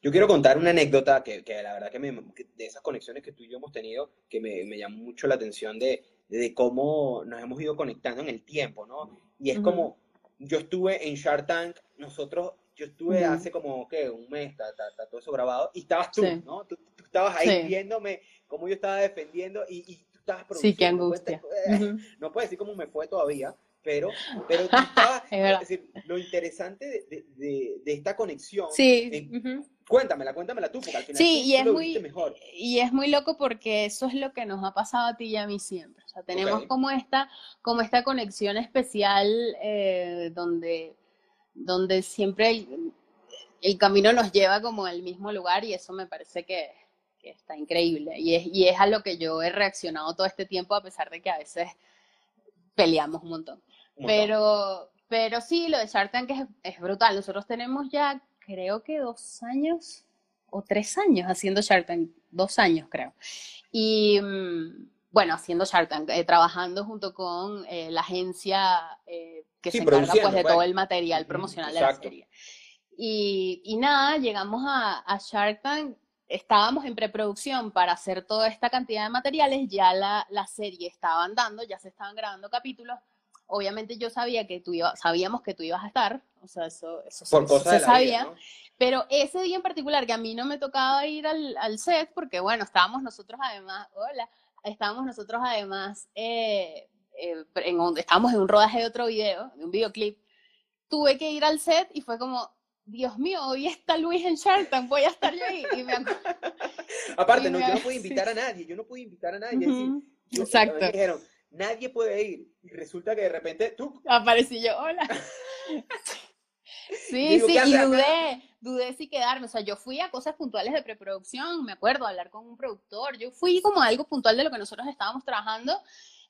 yo quiero contar una anécdota que, que la verdad que, me, que de esas conexiones que tú y yo hemos tenido, que me, me llamó mucho la atención de, de cómo nos hemos ido conectando en el tiempo, ¿no? Y es Ujú. como, yo estuve en Shark Tank, nosotros, yo estuve Ujú. hace como, ¿qué? Un mes, está, está- está todo eso grabado, y estabas tú, Sí. ¿no? Tú, tú estabas ahí Sí. viéndome cómo yo estaba defendiendo y, y tú estabas Sí, qué produciendo. angustia. Cuenta- Ujú. no puedo decir cómo me fue todavía, pero, pero tú estabas, Es decir, lo interesante de, de- de- de esta conexión, Sí, en- ujú. cuéntamela, cuéntamela tú, porque al final Sí, tú, y tú es lo muy- viste mejor. Y es muy loco porque eso es lo que nos ha pasado a ti y a mí siempre. O sea, tenemos como esta, como esta conexión especial eh, donde, donde siempre el, el camino nos lleva como al mismo lugar y eso me parece que, que está increíble. Y es, y es a lo que yo he reaccionado todo este tiempo a pesar de que a veces peleamos un montón. Pero, pero sí, lo de Shark Tank es, es brutal. Nosotros tenemos ya, creo que dos años o tres años haciendo Shark Tank, dos años creo. Y mm, bueno, haciendo Shark Tank, eh, trabajando junto con eh, la agencia eh, que Sí, se encarga pues de pues. todo el material promocional de la serie. Y, y nada, llegamos a, a Shark Tank, estábamos en preproducción para hacer toda esta cantidad de materiales, ya la, la serie estaba andando, ya se estaban grabando capítulos. Obviamente yo sabía que tú ibas, sabíamos que tú ibas a estar, o sea, eso, eso, Por eso se sabía. vida, ¿no? Pero ese día en particular, que a mí no me tocaba ir al, al set, porque bueno, estábamos nosotros además, hola, estábamos nosotros además, eh, eh, en estábamos en un rodaje de otro video, de un videoclip, tuve que ir al set y fue como, Dios mío, hoy está Luis en Shark voy a estar yo ahí. Y me Aparte, Y no, me- yo no pude invitar a nadie, yo no pude invitar a nadie. yo- Exacto. Me dijeron, nadie puede ir. Y resulta que de repente tú, Aparecí yo, hola. Sí, Digo, sí, ¿qué haces y acá? dudé, dudé si quedarme. O sea, yo fui a cosas puntuales de preproducción, me acuerdo, a hablar con un productor. Yo fui como a algo puntual de lo que nosotros estábamos trabajando.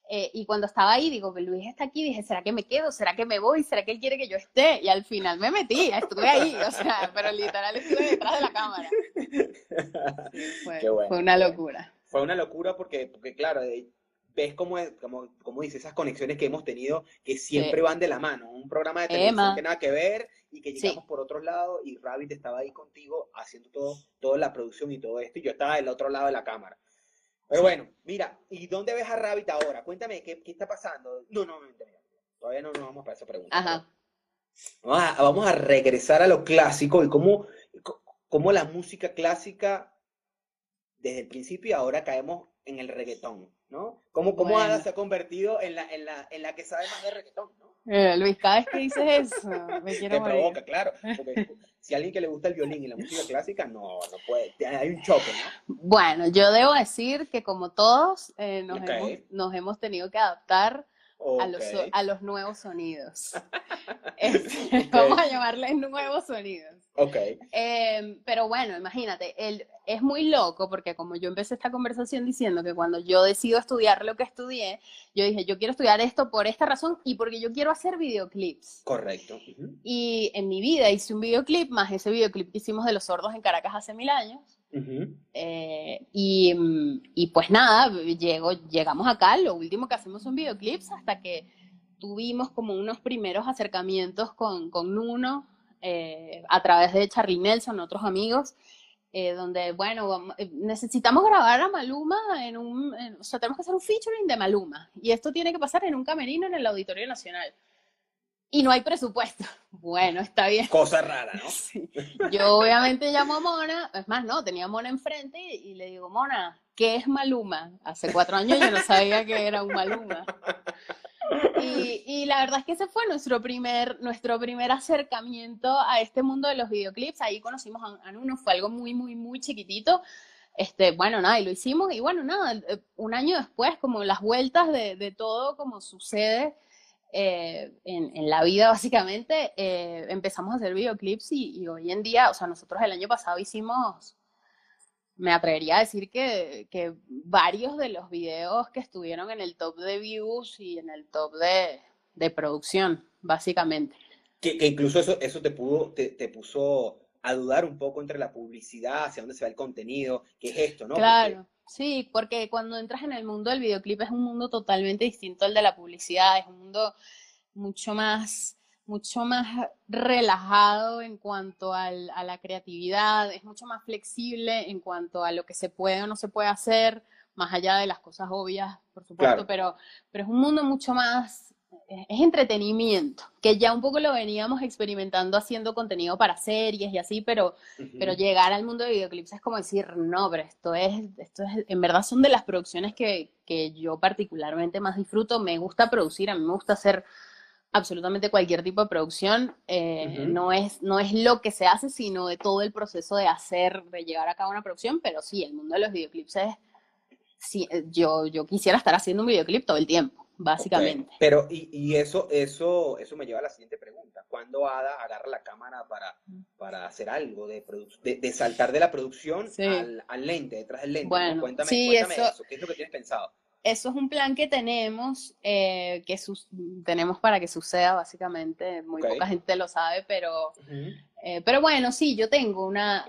eh, y cuando estaba ahí, digo, Luis está aquí, dije, ¿será que me quedo? ¿Será que me voy? ¿Será que él quiere que yo esté? Y al final me metí, estuve ahí, o sea, pero literal estuve detrás de la cámara. Fue, Qué bueno, fue una locura. fue una locura porque, porque claro, eh, ves cómo, es, como, como dice, esas conexiones que hemos tenido que siempre van de la mano. Un programa de televisión Emma. que nada que ver y que Sí. llegamos por otros lados y Rabbit estaba ahí contigo haciendo todo, toda la producción y todo esto y yo estaba del otro lado de la cámara. Pero bueno, mira, ¿y dónde ves a Rabbit ahora? Cuéntame, ¿qué, qué está pasando? No, no, mentira, todavía no nos vamos para esa pregunta. Ajá. Vamos a, vamos a regresar a lo clásico y cómo, cómo la música clásica desde el principio ahora caemos en el reggaetón, ¿no? Cómo, cómo Ada se ha convertido en la, en la, en la que sabe más de reggaetón, ¿no? Eh, Luis, cada vez que dices eso, me quiero Te morir. provoca, claro. Porque si a alguien que le gusta el violín y la música clásica, no, no puede. Hay un choque, ¿no? Bueno, yo debo decir que como todos eh, nos, hemos, nos hemos tenido que adaptar a, los, a los nuevos sonidos. Este. Vamos a llamarles nuevos sonidos. Ok. Eh, pero bueno, imagínate, el, es muy loco porque como yo empecé esta conversación diciendo que cuando yo decido estudiar lo que estudié, yo dije, yo quiero estudiar esto por esta razón y porque yo quiero hacer videoclips. Correcto. Ujú, Y en mi vida hice un videoclip, más ese videoclip que hicimos de los sordos en Caracas hace mil años. ujú. Eh, y, y pues nada, llego, llegamos acá, lo último que hacemos son videoclips hasta que tuvimos como unos primeros acercamientos con, con Nuno eh, a través de Charlie Nelson, otros amigos, eh, donde, bueno, vamos- eh, necesitamos grabar a Maluma en un, en- o sea, tenemos que hacer un featuring de Maluma y esto tiene que pasar en un camerino en el Auditorio Nacional. y no hay presupuesto. Bueno, está bien. Cosa rara, ¿no? Sí. Yo obviamente llamo a Mona, es más, no, tenía a Mona enfrente y, y le digo, Mona, ¿qué es Maluma? Hace cuatro años yo no sabía que era un Maluma. Y, y la verdad es que ese fue nuestro primer, nuestro primer acercamiento a este mundo de los videoclips. Ahí conocimos a, a Nuno, fue algo muy, muy, muy chiquitito. Este, bueno, nada, y lo hicimos, y bueno, nada, eh, un año después, como las vueltas de, de todo, como sucede eh, en, en la vida, básicamente, eh, empezamos a hacer videoclips y, y hoy en día, o sea, nosotros el año pasado hicimos, me atrevería a decir que, que varios de los videos que estuvieron en el top de views y en el top de, de producción, básicamente. Que, que incluso eso, eso te pudo, te, te puso a dudar un poco entre la publicidad, hacia dónde se va el contenido, qué es esto, ¿no? Claro, Porque, sí, porque cuando entras en el mundo del videoclip es un mundo totalmente distinto al de la publicidad, es un mundo mucho más, mucho más relajado en cuanto al, a la creatividad, es mucho más flexible en cuanto a lo que se puede o no se puede hacer, más allá de las cosas obvias, por supuesto, claro. pero, pero es un mundo mucho más, es entretenimiento, que ya un poco lo veníamos experimentando haciendo contenido para series y así, pero, pero llegar al mundo de videoclips es como decir, no, pero esto es, esto es, en verdad son de las producciones que, que yo particularmente más disfruto, me gusta producir, a mí me gusta hacer absolutamente cualquier tipo de producción, eh, no es, no es lo que se hace, sino de todo el proceso de hacer, de llevar a cabo una producción, pero sí, el mundo de los videoclips es, sí, eh, yo, yo quisiera estar haciendo un videoclip todo el tiempo, básicamente. pero y, y eso, eso, eso me lleva a la siguiente pregunta. ¿Cuándo Ada agarra la cámara para, para hacer algo de, de, de saltar de la producción Sí. al, al lente, detrás del lente, ¿no? Bueno, Cuéntame, sí, cuéntame eso, eso. ¿Qué es lo que tienes pensado? Eso es un plan que tenemos, eh, que tenemos para que suceda, básicamente. Muy poca gente lo sabe, pero, eh, pero bueno, sí, yo tengo una,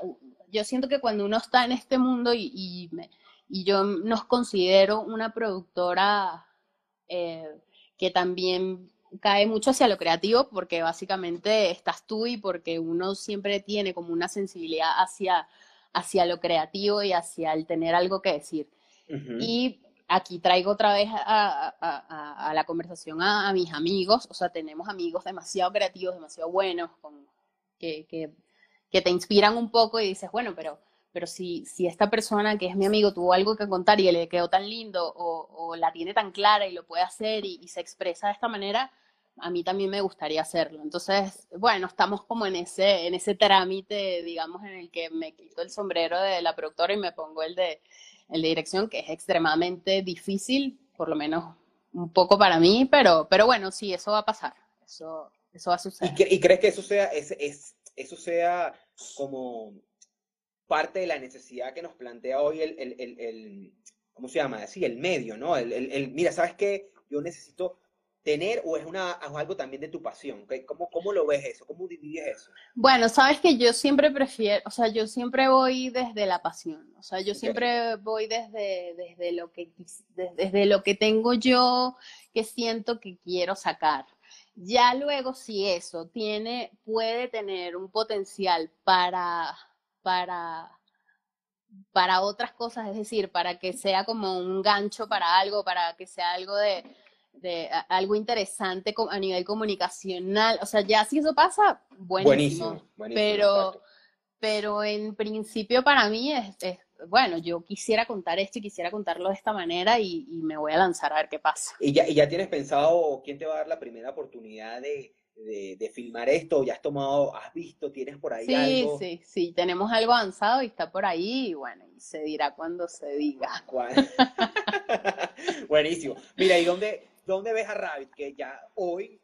yo siento que cuando uno está en este mundo y, y, me- y yo nos considero una productora eh, que también cae mucho hacia lo creativo, porque básicamente estás tú y porque uno siempre tiene como una sensibilidad hacia, hacia lo creativo y hacia el tener algo que decir. Y aquí traigo otra vez a, la conversación a, mis amigos, o sea, tenemos amigos demasiado creativos, demasiado buenos, que, te inspiran un poco y dices, bueno, pero, pero si, si esta persona que es mi amigo tuvo algo que contar y le quedó tan lindo o, o la tiene tan clara y lo puede hacer y, y se expresa de esta manera, a mí también me gustaría hacerlo. Entonces, bueno, estamos como en ese, en ese trámite, digamos, en el que me quito el sombrero de la productora y me pongo el de, el de dirección, que es extremadamente difícil, por lo menos un poco para mí, pero, pero bueno, sí, eso va a pasar, eso, eso va a ¿Y, suceder. y crees que eso sea, es, es- eso sea como parte de la necesidad que nos plantea hoy el, el, el, el- ¿cómo se llama? Sí, el medio, ¿no? El, el- el, mira, ¿sabes qué? Yo necesito tener o es, una, algo también de tu pasión. ¿Cómo, cómo lo ves eso? ¿Cómo divides eso? Bueno, sabes que yo siempre prefiero, o sea, yo siempre voy desde la pasión, o sea, yo siempre voy desde, desde lo que, desde lo que tengo yo, que siento que quiero sacar. Ya luego, si eso tiene, puede tener un potencial para, para, para otras cosas, es decir, para que sea como un gancho para algo, para que sea algo de, de a- algo interesante a nivel comunicacional. O sea, ya si eso pasa, buenísimo. Buenísimo, buenísimo, Pero, exacto. pero en principio para mí es, es, bueno, yo quisiera contar esto y quisiera contarlo de esta manera y, y me voy a lanzar a ver qué pasa. ¿Y ya, y ya tienes pensado quién te va a dar la primera oportunidad de, de, de filmar esto? ¿Ya has tomado, has visto, tienes por ahí Sí, algo? sí, sí, tenemos algo avanzado y está por ahí y bueno, y se dirá cuando se diga. Buenísimo. Mira, ¿y dónde, dónde ves a Rabbit? Que ya hoy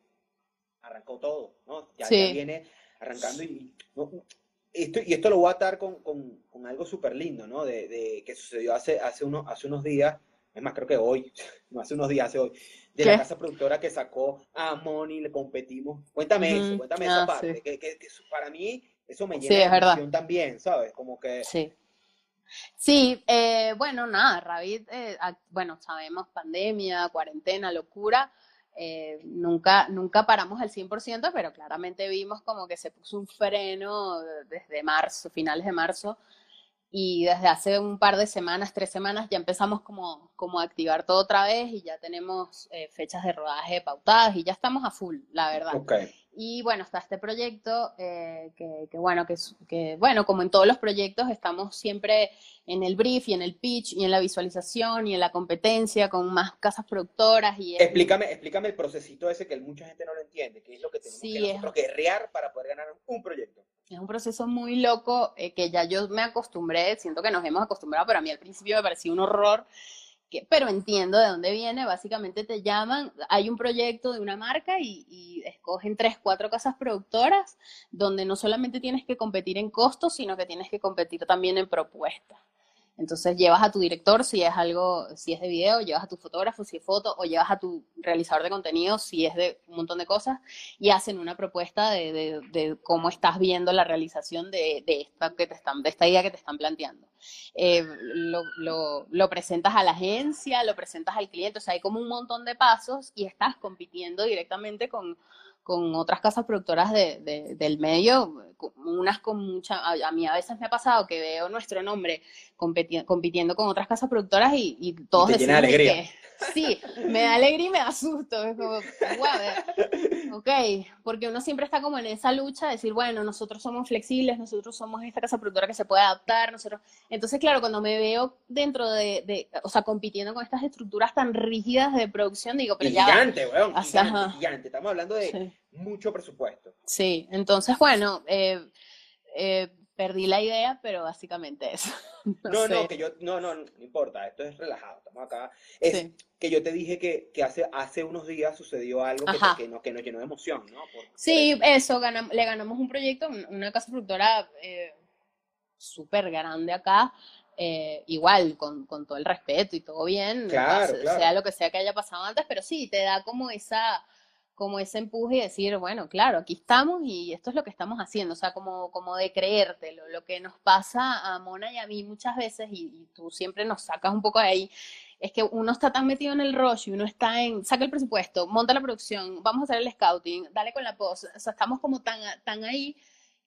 arrancó todo, ¿no? Ya, ya Sí, viene arrancando y, no, esto, y esto lo voy a atar con, con, con algo súper lindo, ¿no? De, de que sucedió hace, hace, uno, hace unos días, es más, creo que hoy, no hace unos días, hace hoy, de la ¿qué? casa productora que sacó a Moni, le competimos. Cuéntame eso, Ujú, cuéntame esa Ah, parte, sí, que, que, que eso- para mí eso me sí, llena de es verdad. emoción también, ¿sabes? Como que, Sí. Sí, eh, bueno, nada, Rabbit, eh, bueno, sabemos, pandemia, cuarentena, locura, eh, nunca, nunca paramos al 100%, pero claramente vimos como que se puso un freno desde marzo, finales de marzo, y desde hace un par de semanas, tres semanas, ya empezamos como, como a activar todo otra vez y ya tenemos eh, fechas de rodaje pautadas y ya estamos a full, la verdad. Y bueno, está este proyecto eh, que, que, bueno, que, que, bueno, como en todos los proyectos, estamos siempre en el brief y en el pitch y en la visualización y en la competencia con más casas productoras. y Explícame, explícame el procesito ese que mucha gente no lo entiende, que es lo que tenemos que nosotros guerrear para poder ganar un proyecto. Es un proceso muy loco eh, que ya yo me acostumbré, siento que nos hemos acostumbrado, pero a mí al principio me parecía un horror, que, pero entiendo de dónde viene, básicamente te llaman, hay un proyecto de una marca y, y escogen tres, cuatro casas productoras donde no solamente tienes que competir en costos, sino que tienes que competir también en propuestas. Entonces llevas a tu director si es algo, si es de video, llevas a tu fotógrafo si es foto, o llevas a tu realizador de contenido si es de un montón de cosas, y hacen una propuesta de, cómo estás viendo la realización de, esta, que te están, de esta idea que te están planteando. Eh, lo, presentas a la agencia, lo presentas al cliente, o sea, hay como un montón de pasos y estás compitiendo directamente con, con otras casas productoras de, del medio, unas con mucha, a, mí a veces me ha pasado que veo nuestro nombre compitiendo con otras casas productoras y, y todos decimos que sí, me da alegría y me da susto, es como, wow, ok, porque uno siempre está como en esa lucha de decir, bueno, nosotros somos flexibles, nosotros somos esta casa productora que se puede adaptar, nosotros, entonces claro, cuando me veo dentro de, de o sea, compitiendo con estas estructuras tan rígidas de producción, digo, pero ya... Gigante, weón, gigante, gigante, estamos hablando de mucho presupuesto. Sí, entonces, bueno, eh, eh, perdí la idea, pero básicamente eso. No, no, que yo, no, no, no importa, esto es relajado, estamos acá. Es que yo te dije que, que, hace, hace unos días sucedió algo que, que, nos, que nos llenó de emoción, ¿no? sí, eso, le ganamos un proyecto, una casa productora eh, súper grande acá, eh, igual, con, con, todo el respeto y todo bien, claro, sea lo que sea que haya pasado antes, pero sí, te da como esa como ese empuje y decir, bueno, claro, aquí estamos y esto es lo que estamos haciendo, o sea, como, como de creértelo, lo que nos pasa a Mona y a mí muchas veces, y, tú siempre nos sacas un poco de ahí, es que uno está tan metido en el rush y uno está en, saca el presupuesto, monta la producción, vamos a hacer el scouting, dale con la post, o sea, estamos como tan, tan ahí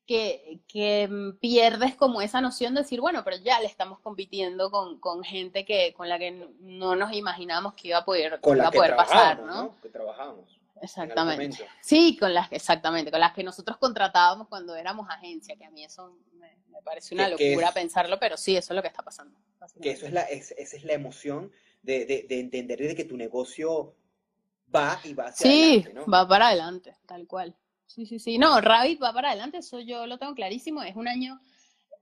que, que, pierdes como esa noción de decir, bueno, pero ya le estamos compitiendo con, con gente que, con la que no nos imaginamos que iba a poder, iba a poder pasar, ¿no? ¿no? Que trabajamos. Exactamente. Sí, con las exactamente, con las que nosotros contratábamos cuando éramos agencia, que a mí eso me, parece una locura pensarlo, pero sí, eso es lo que está pasando. Que eso es la, esa es la emoción de, de, de, entender de que tu negocio va y va hacia adelante. Sí, va para adelante, tal cual. Sí, sí, sí. No, Rabbit va para adelante, eso yo lo tengo clarísimo. Es un año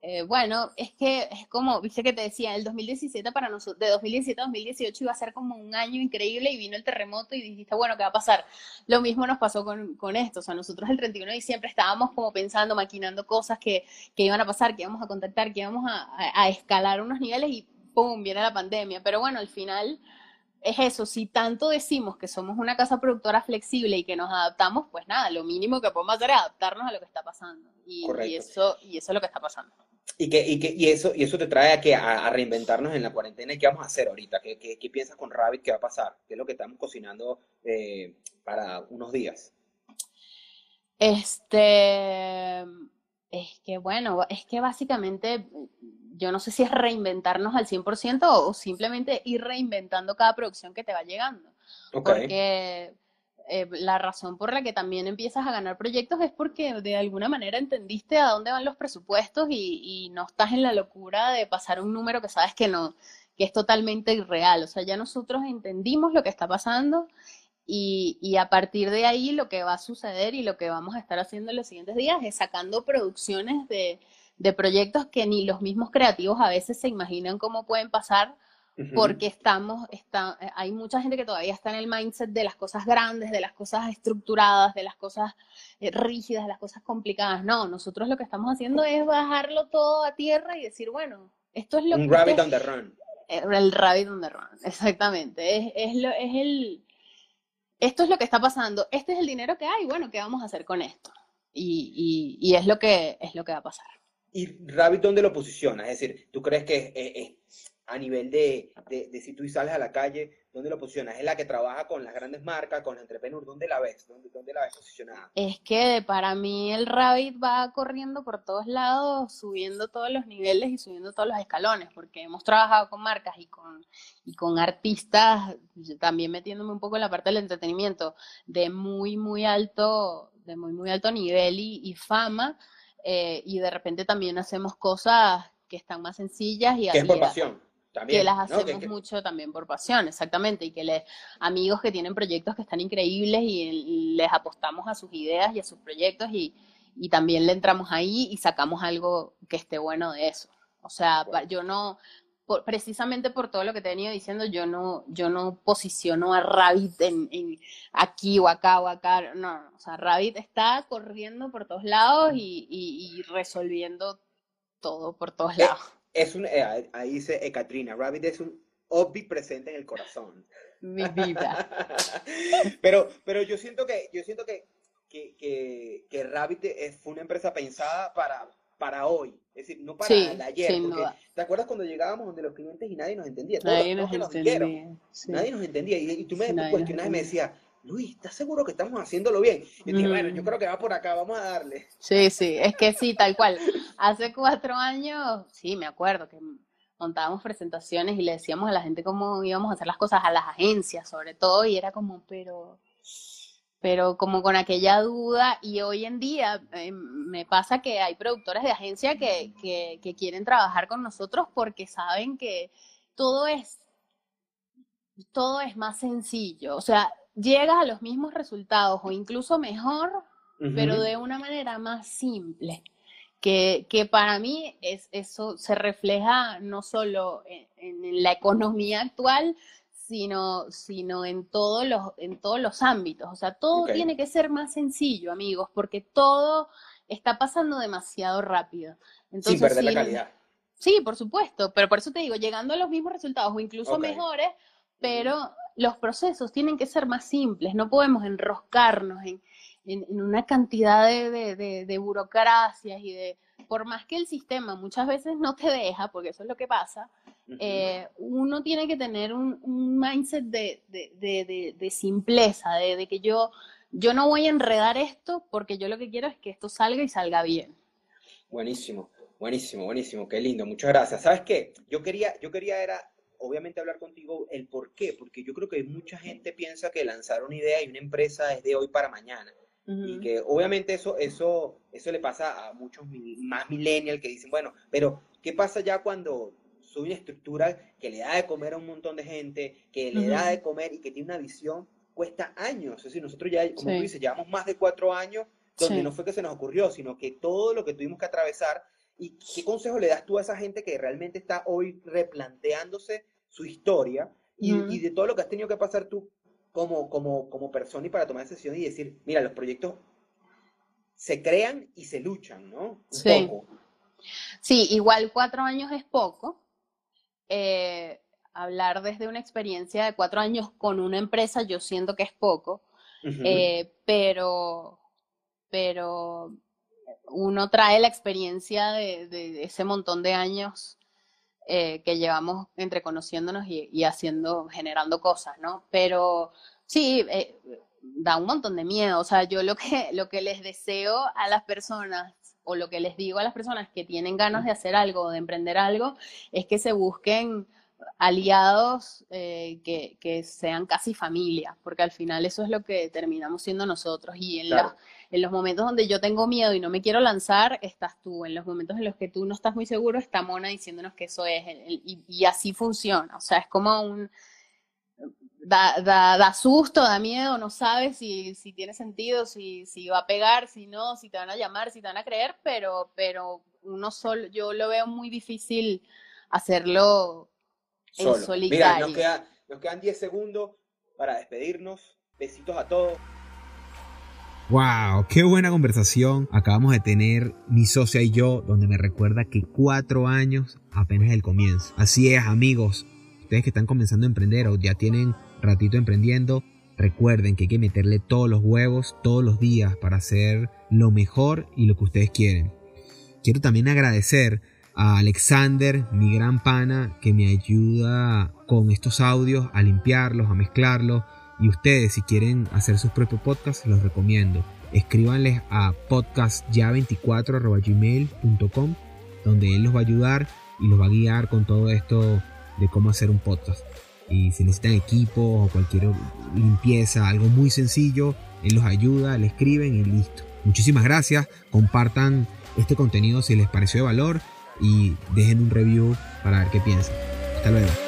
eh, bueno, es que es como, viste que te decía, el 2017 para nosotros, de 2017 a 2018 iba a ser como un año increíble y vino el terremoto y dijiste, bueno, ¿qué va a pasar? Lo mismo nos pasó con, con esto, o sea, nosotros el 31 de diciembre estábamos como pensando, maquinando cosas que, que iban a pasar, que íbamos a contactar, que íbamos a, a, escalar unos niveles y ¡pum! viene la pandemia. Pero bueno, al final es eso, si tanto decimos que somos una casa productora flexible y que nos adaptamos, pues nada, lo mínimo que podemos hacer es adaptarnos a lo que está pasando. Y, y eso, y eso es lo que está pasando. Y, que, y, que, y, eso, y eso te trae a, que, a, reinventarnos en la cuarentena. ¿Y qué vamos a hacer ahorita? ¿Qué, qué, qué piensas con Rabbit? ¿Qué va a pasar? ¿Qué es lo que estamos cocinando eh, para unos días? Este, es que bueno, es que básicamente yo no sé si es reinventarnos al 100% o simplemente ir reinventando cada producción que te va llegando. Porque eh, la razón por la que también empiezas a ganar proyectos es porque de alguna manera entendiste a dónde van los presupuestos y, no estás en la locura de pasar un número que sabes que no, que es totalmente irreal. O sea, ya nosotros entendimos lo que está pasando y, y, a partir de ahí lo que va a suceder y lo que vamos a estar haciendo en los siguientes días es sacando producciones de, de proyectos que ni los mismos creativos a veces se imaginan cómo pueden pasar porque estamos, está, eh, hay mucha gente que todavía está en el mindset de las cosas grandes, de las cosas estructuradas, de las cosas eh, rígidas, de las cosas complicadas. No, nosotros lo que estamos haciendo es bajarlo todo a tierra y decir, bueno, esto es lo Un rabbit on the run. Eh, el rabbit on the run, exactamente. Es, es, lo, es el... Esto es lo que está pasando, este es el dinero que hay, bueno, ¿qué vamos a hacer con esto? Y, y, y es, lo que, es lo que va a pasar. ¿Y Rabbit dónde lo posiciona? Es decir, ¿tú crees que es, a nivel de, de, de, si tú sales a la calle, ¿dónde lo posicionas? ¿Es la que trabaja con las grandes marcas, con los entrepreneurs? ¿Dónde la ves? ¿Dónde, ¿Dónde, la ves posicionada? Es que para mí el Rabbit va corriendo por todos lados, subiendo todos los niveles y subiendo todos los escalones, porque hemos trabajado con marcas y con, y con artistas, también metiéndome un poco en la parte del entretenimiento, de muy, muy alto, de muy, muy alto nivel y, y fama, eh, y de repente también hacemos cosas que están más sencillas y... Que es por pasión. También, que las hacemos ¿no? que, que... mucho también por pasión, exactamente, y que les amigos que tienen proyectos que están increíbles y les apostamos a sus ideas y a sus proyectos y, y también le entramos ahí y sacamos algo que esté bueno de eso. O sea, bueno. yo no, por, precisamente por todo lo que te he venido diciendo, yo no, yo no posiciono a Rabbit en, en, aquí o acá o acá, no, no, o sea, Rabbit está corriendo por todos lados y, y, y resolviendo todo por todos lados. Eh, es un, eh, ahí dice Ekatrina, Rabbit es un presente en el corazón. Mi vida. pero, pero yo siento que, yo siento que, que, que, que Rabbit es, fue una empresa pensada para, para hoy, es decir, no para Sí, el ayer. porque. ¿Te acuerdas cuando llegábamos donde los clientes y nadie nos entendía? Todos Nadie nos entendía. sí. nadie nos entendía. Y, y tú me cuestionabas y me decías, Luis, ¿estás seguro que estamos haciéndolo bien? Y dije, Mm. bueno, yo creo que va por acá, vamos a darle. Sí, sí, es que sí, tal cual. Hace cuatro años, sí, me acuerdo que montábamos presentaciones y le decíamos a la gente cómo íbamos a hacer las cosas, a las agencias sobre todo, y era como, pero, pero como con aquella duda, y hoy en día eh, me pasa que hay productores de agencia que, que, que quieren trabajar con nosotros porque saben que todo es, todo es más sencillo, o sea, llegas a los mismos resultados o incluso mejor pero de una manera más simple. Que, que para mí es, eso se refleja no solo en, en la economía actual, sino, sino en, todos los, en todos los ámbitos. O sea, todo tiene que ser más sencillo, amigos, porque todo está pasando demasiado rápido. Sin Entonces, perder la sí, calidad. Sí, por supuesto, pero por eso te digo, llegando a los mismos resultados o incluso mejores, pero los procesos tienen que ser más simples, no podemos enroscarnos en, en, en una cantidad de, de, de, de burocracias y de, por más que el sistema muchas veces no te deja, porque eso es lo que pasa, eh, uno tiene que tener un, un mindset de, de, de, de- de simpleza, de, de que yo, yo no voy a enredar esto porque yo lo que quiero es que esto salga y salga bien. Buenísimo, buenísimo, buenísimo, qué lindo, muchas gracias. ¿Sabes qué? Yo quería, yo quería era, obviamente, hablar contigo el por qué, porque yo creo que mucha gente piensa que lanzar una idea y una empresa es de hoy para mañana. Y que obviamente eso, eso, eso le pasa a muchos más millennials que dicen, bueno, pero ¿qué pasa ya cuando soy una estructura que le da de comer a un montón de gente, que le da Ujú. de comer y que tiene una visión? Cuesta años. Es decir, nosotros ya, como tú dices, llevamos más de cuatro años donde Sí. no fue que se nos ocurrió, sino que todo lo que tuvimos que atravesar. ¿Y qué consejo le das tú a esa gente que realmente está hoy replanteándose su historia y, de todo lo que has tenido que pasar tú como, como, como persona y para tomar decisiones y decir, mira, los proyectos se crean y se luchan, ¿no? Un Sí. poco. Sí, igual cuatro años es poco. Eh, hablar desde una experiencia de cuatro años con una empresa, yo siento que es poco, eh, pero, pero uno trae la experiencia de, de ese montón de años eh, que llevamos entre conociéndonos y, y haciendo, generando cosas, ¿no? Pero sí, eh, da un montón de miedo. O sea, yo lo que, lo que les deseo a las personas o lo que les digo a las personas que tienen ganas de hacer algo, de emprender algo, es que se busquen aliados eh, que, que sean casi familia, porque al final eso es lo que terminamos siendo nosotros. Y en, Claro. la- en los momentos donde yo tengo miedo y no me quiero lanzar, estás tú. En los momentos en los que tú no estás muy seguro, está Mona diciéndonos que eso es. el- el- y, y así funciona. O sea, es como un... Da, da, da susto, da miedo, no sabes si, si tiene sentido, si, si va a pegar, si no, si te van a llamar, si te van a creer, pero, pero uno solo, yo lo veo muy difícil hacerlo en. Mira, solitario. nos, queda- nos quedan 10 segundos para despedirnos. Besitos a todos. Wow, qué buena conversación acabamos de tener mi socia y yo, donde me recuerda que cuatro años apenas es el comienzo. Así es, amigos, ustedes que están comenzando a emprender o ya tienen ratito emprendiendo, recuerden que hay que meterle todos los huevos todos los días para hacer lo mejor y lo que ustedes quieren. Quiero también agradecer a Alexander, mi gran pana, que me ayuda con estos audios a limpiarlos, a mezclarlos. Y ustedes, si quieren hacer sus propios podcasts, los recomiendo. Escríbanles a podcastya24.gmail.com donde él los va a ayudar y los va a guiar con todo esto de cómo hacer un podcast. Y si necesitan equipos o cualquier limpieza, algo muy sencillo, él los ayuda, le escriben y listo. Muchísimas gracias, compartan este contenido si les pareció de valor y dejen un review para ver qué piensan. Hasta luego.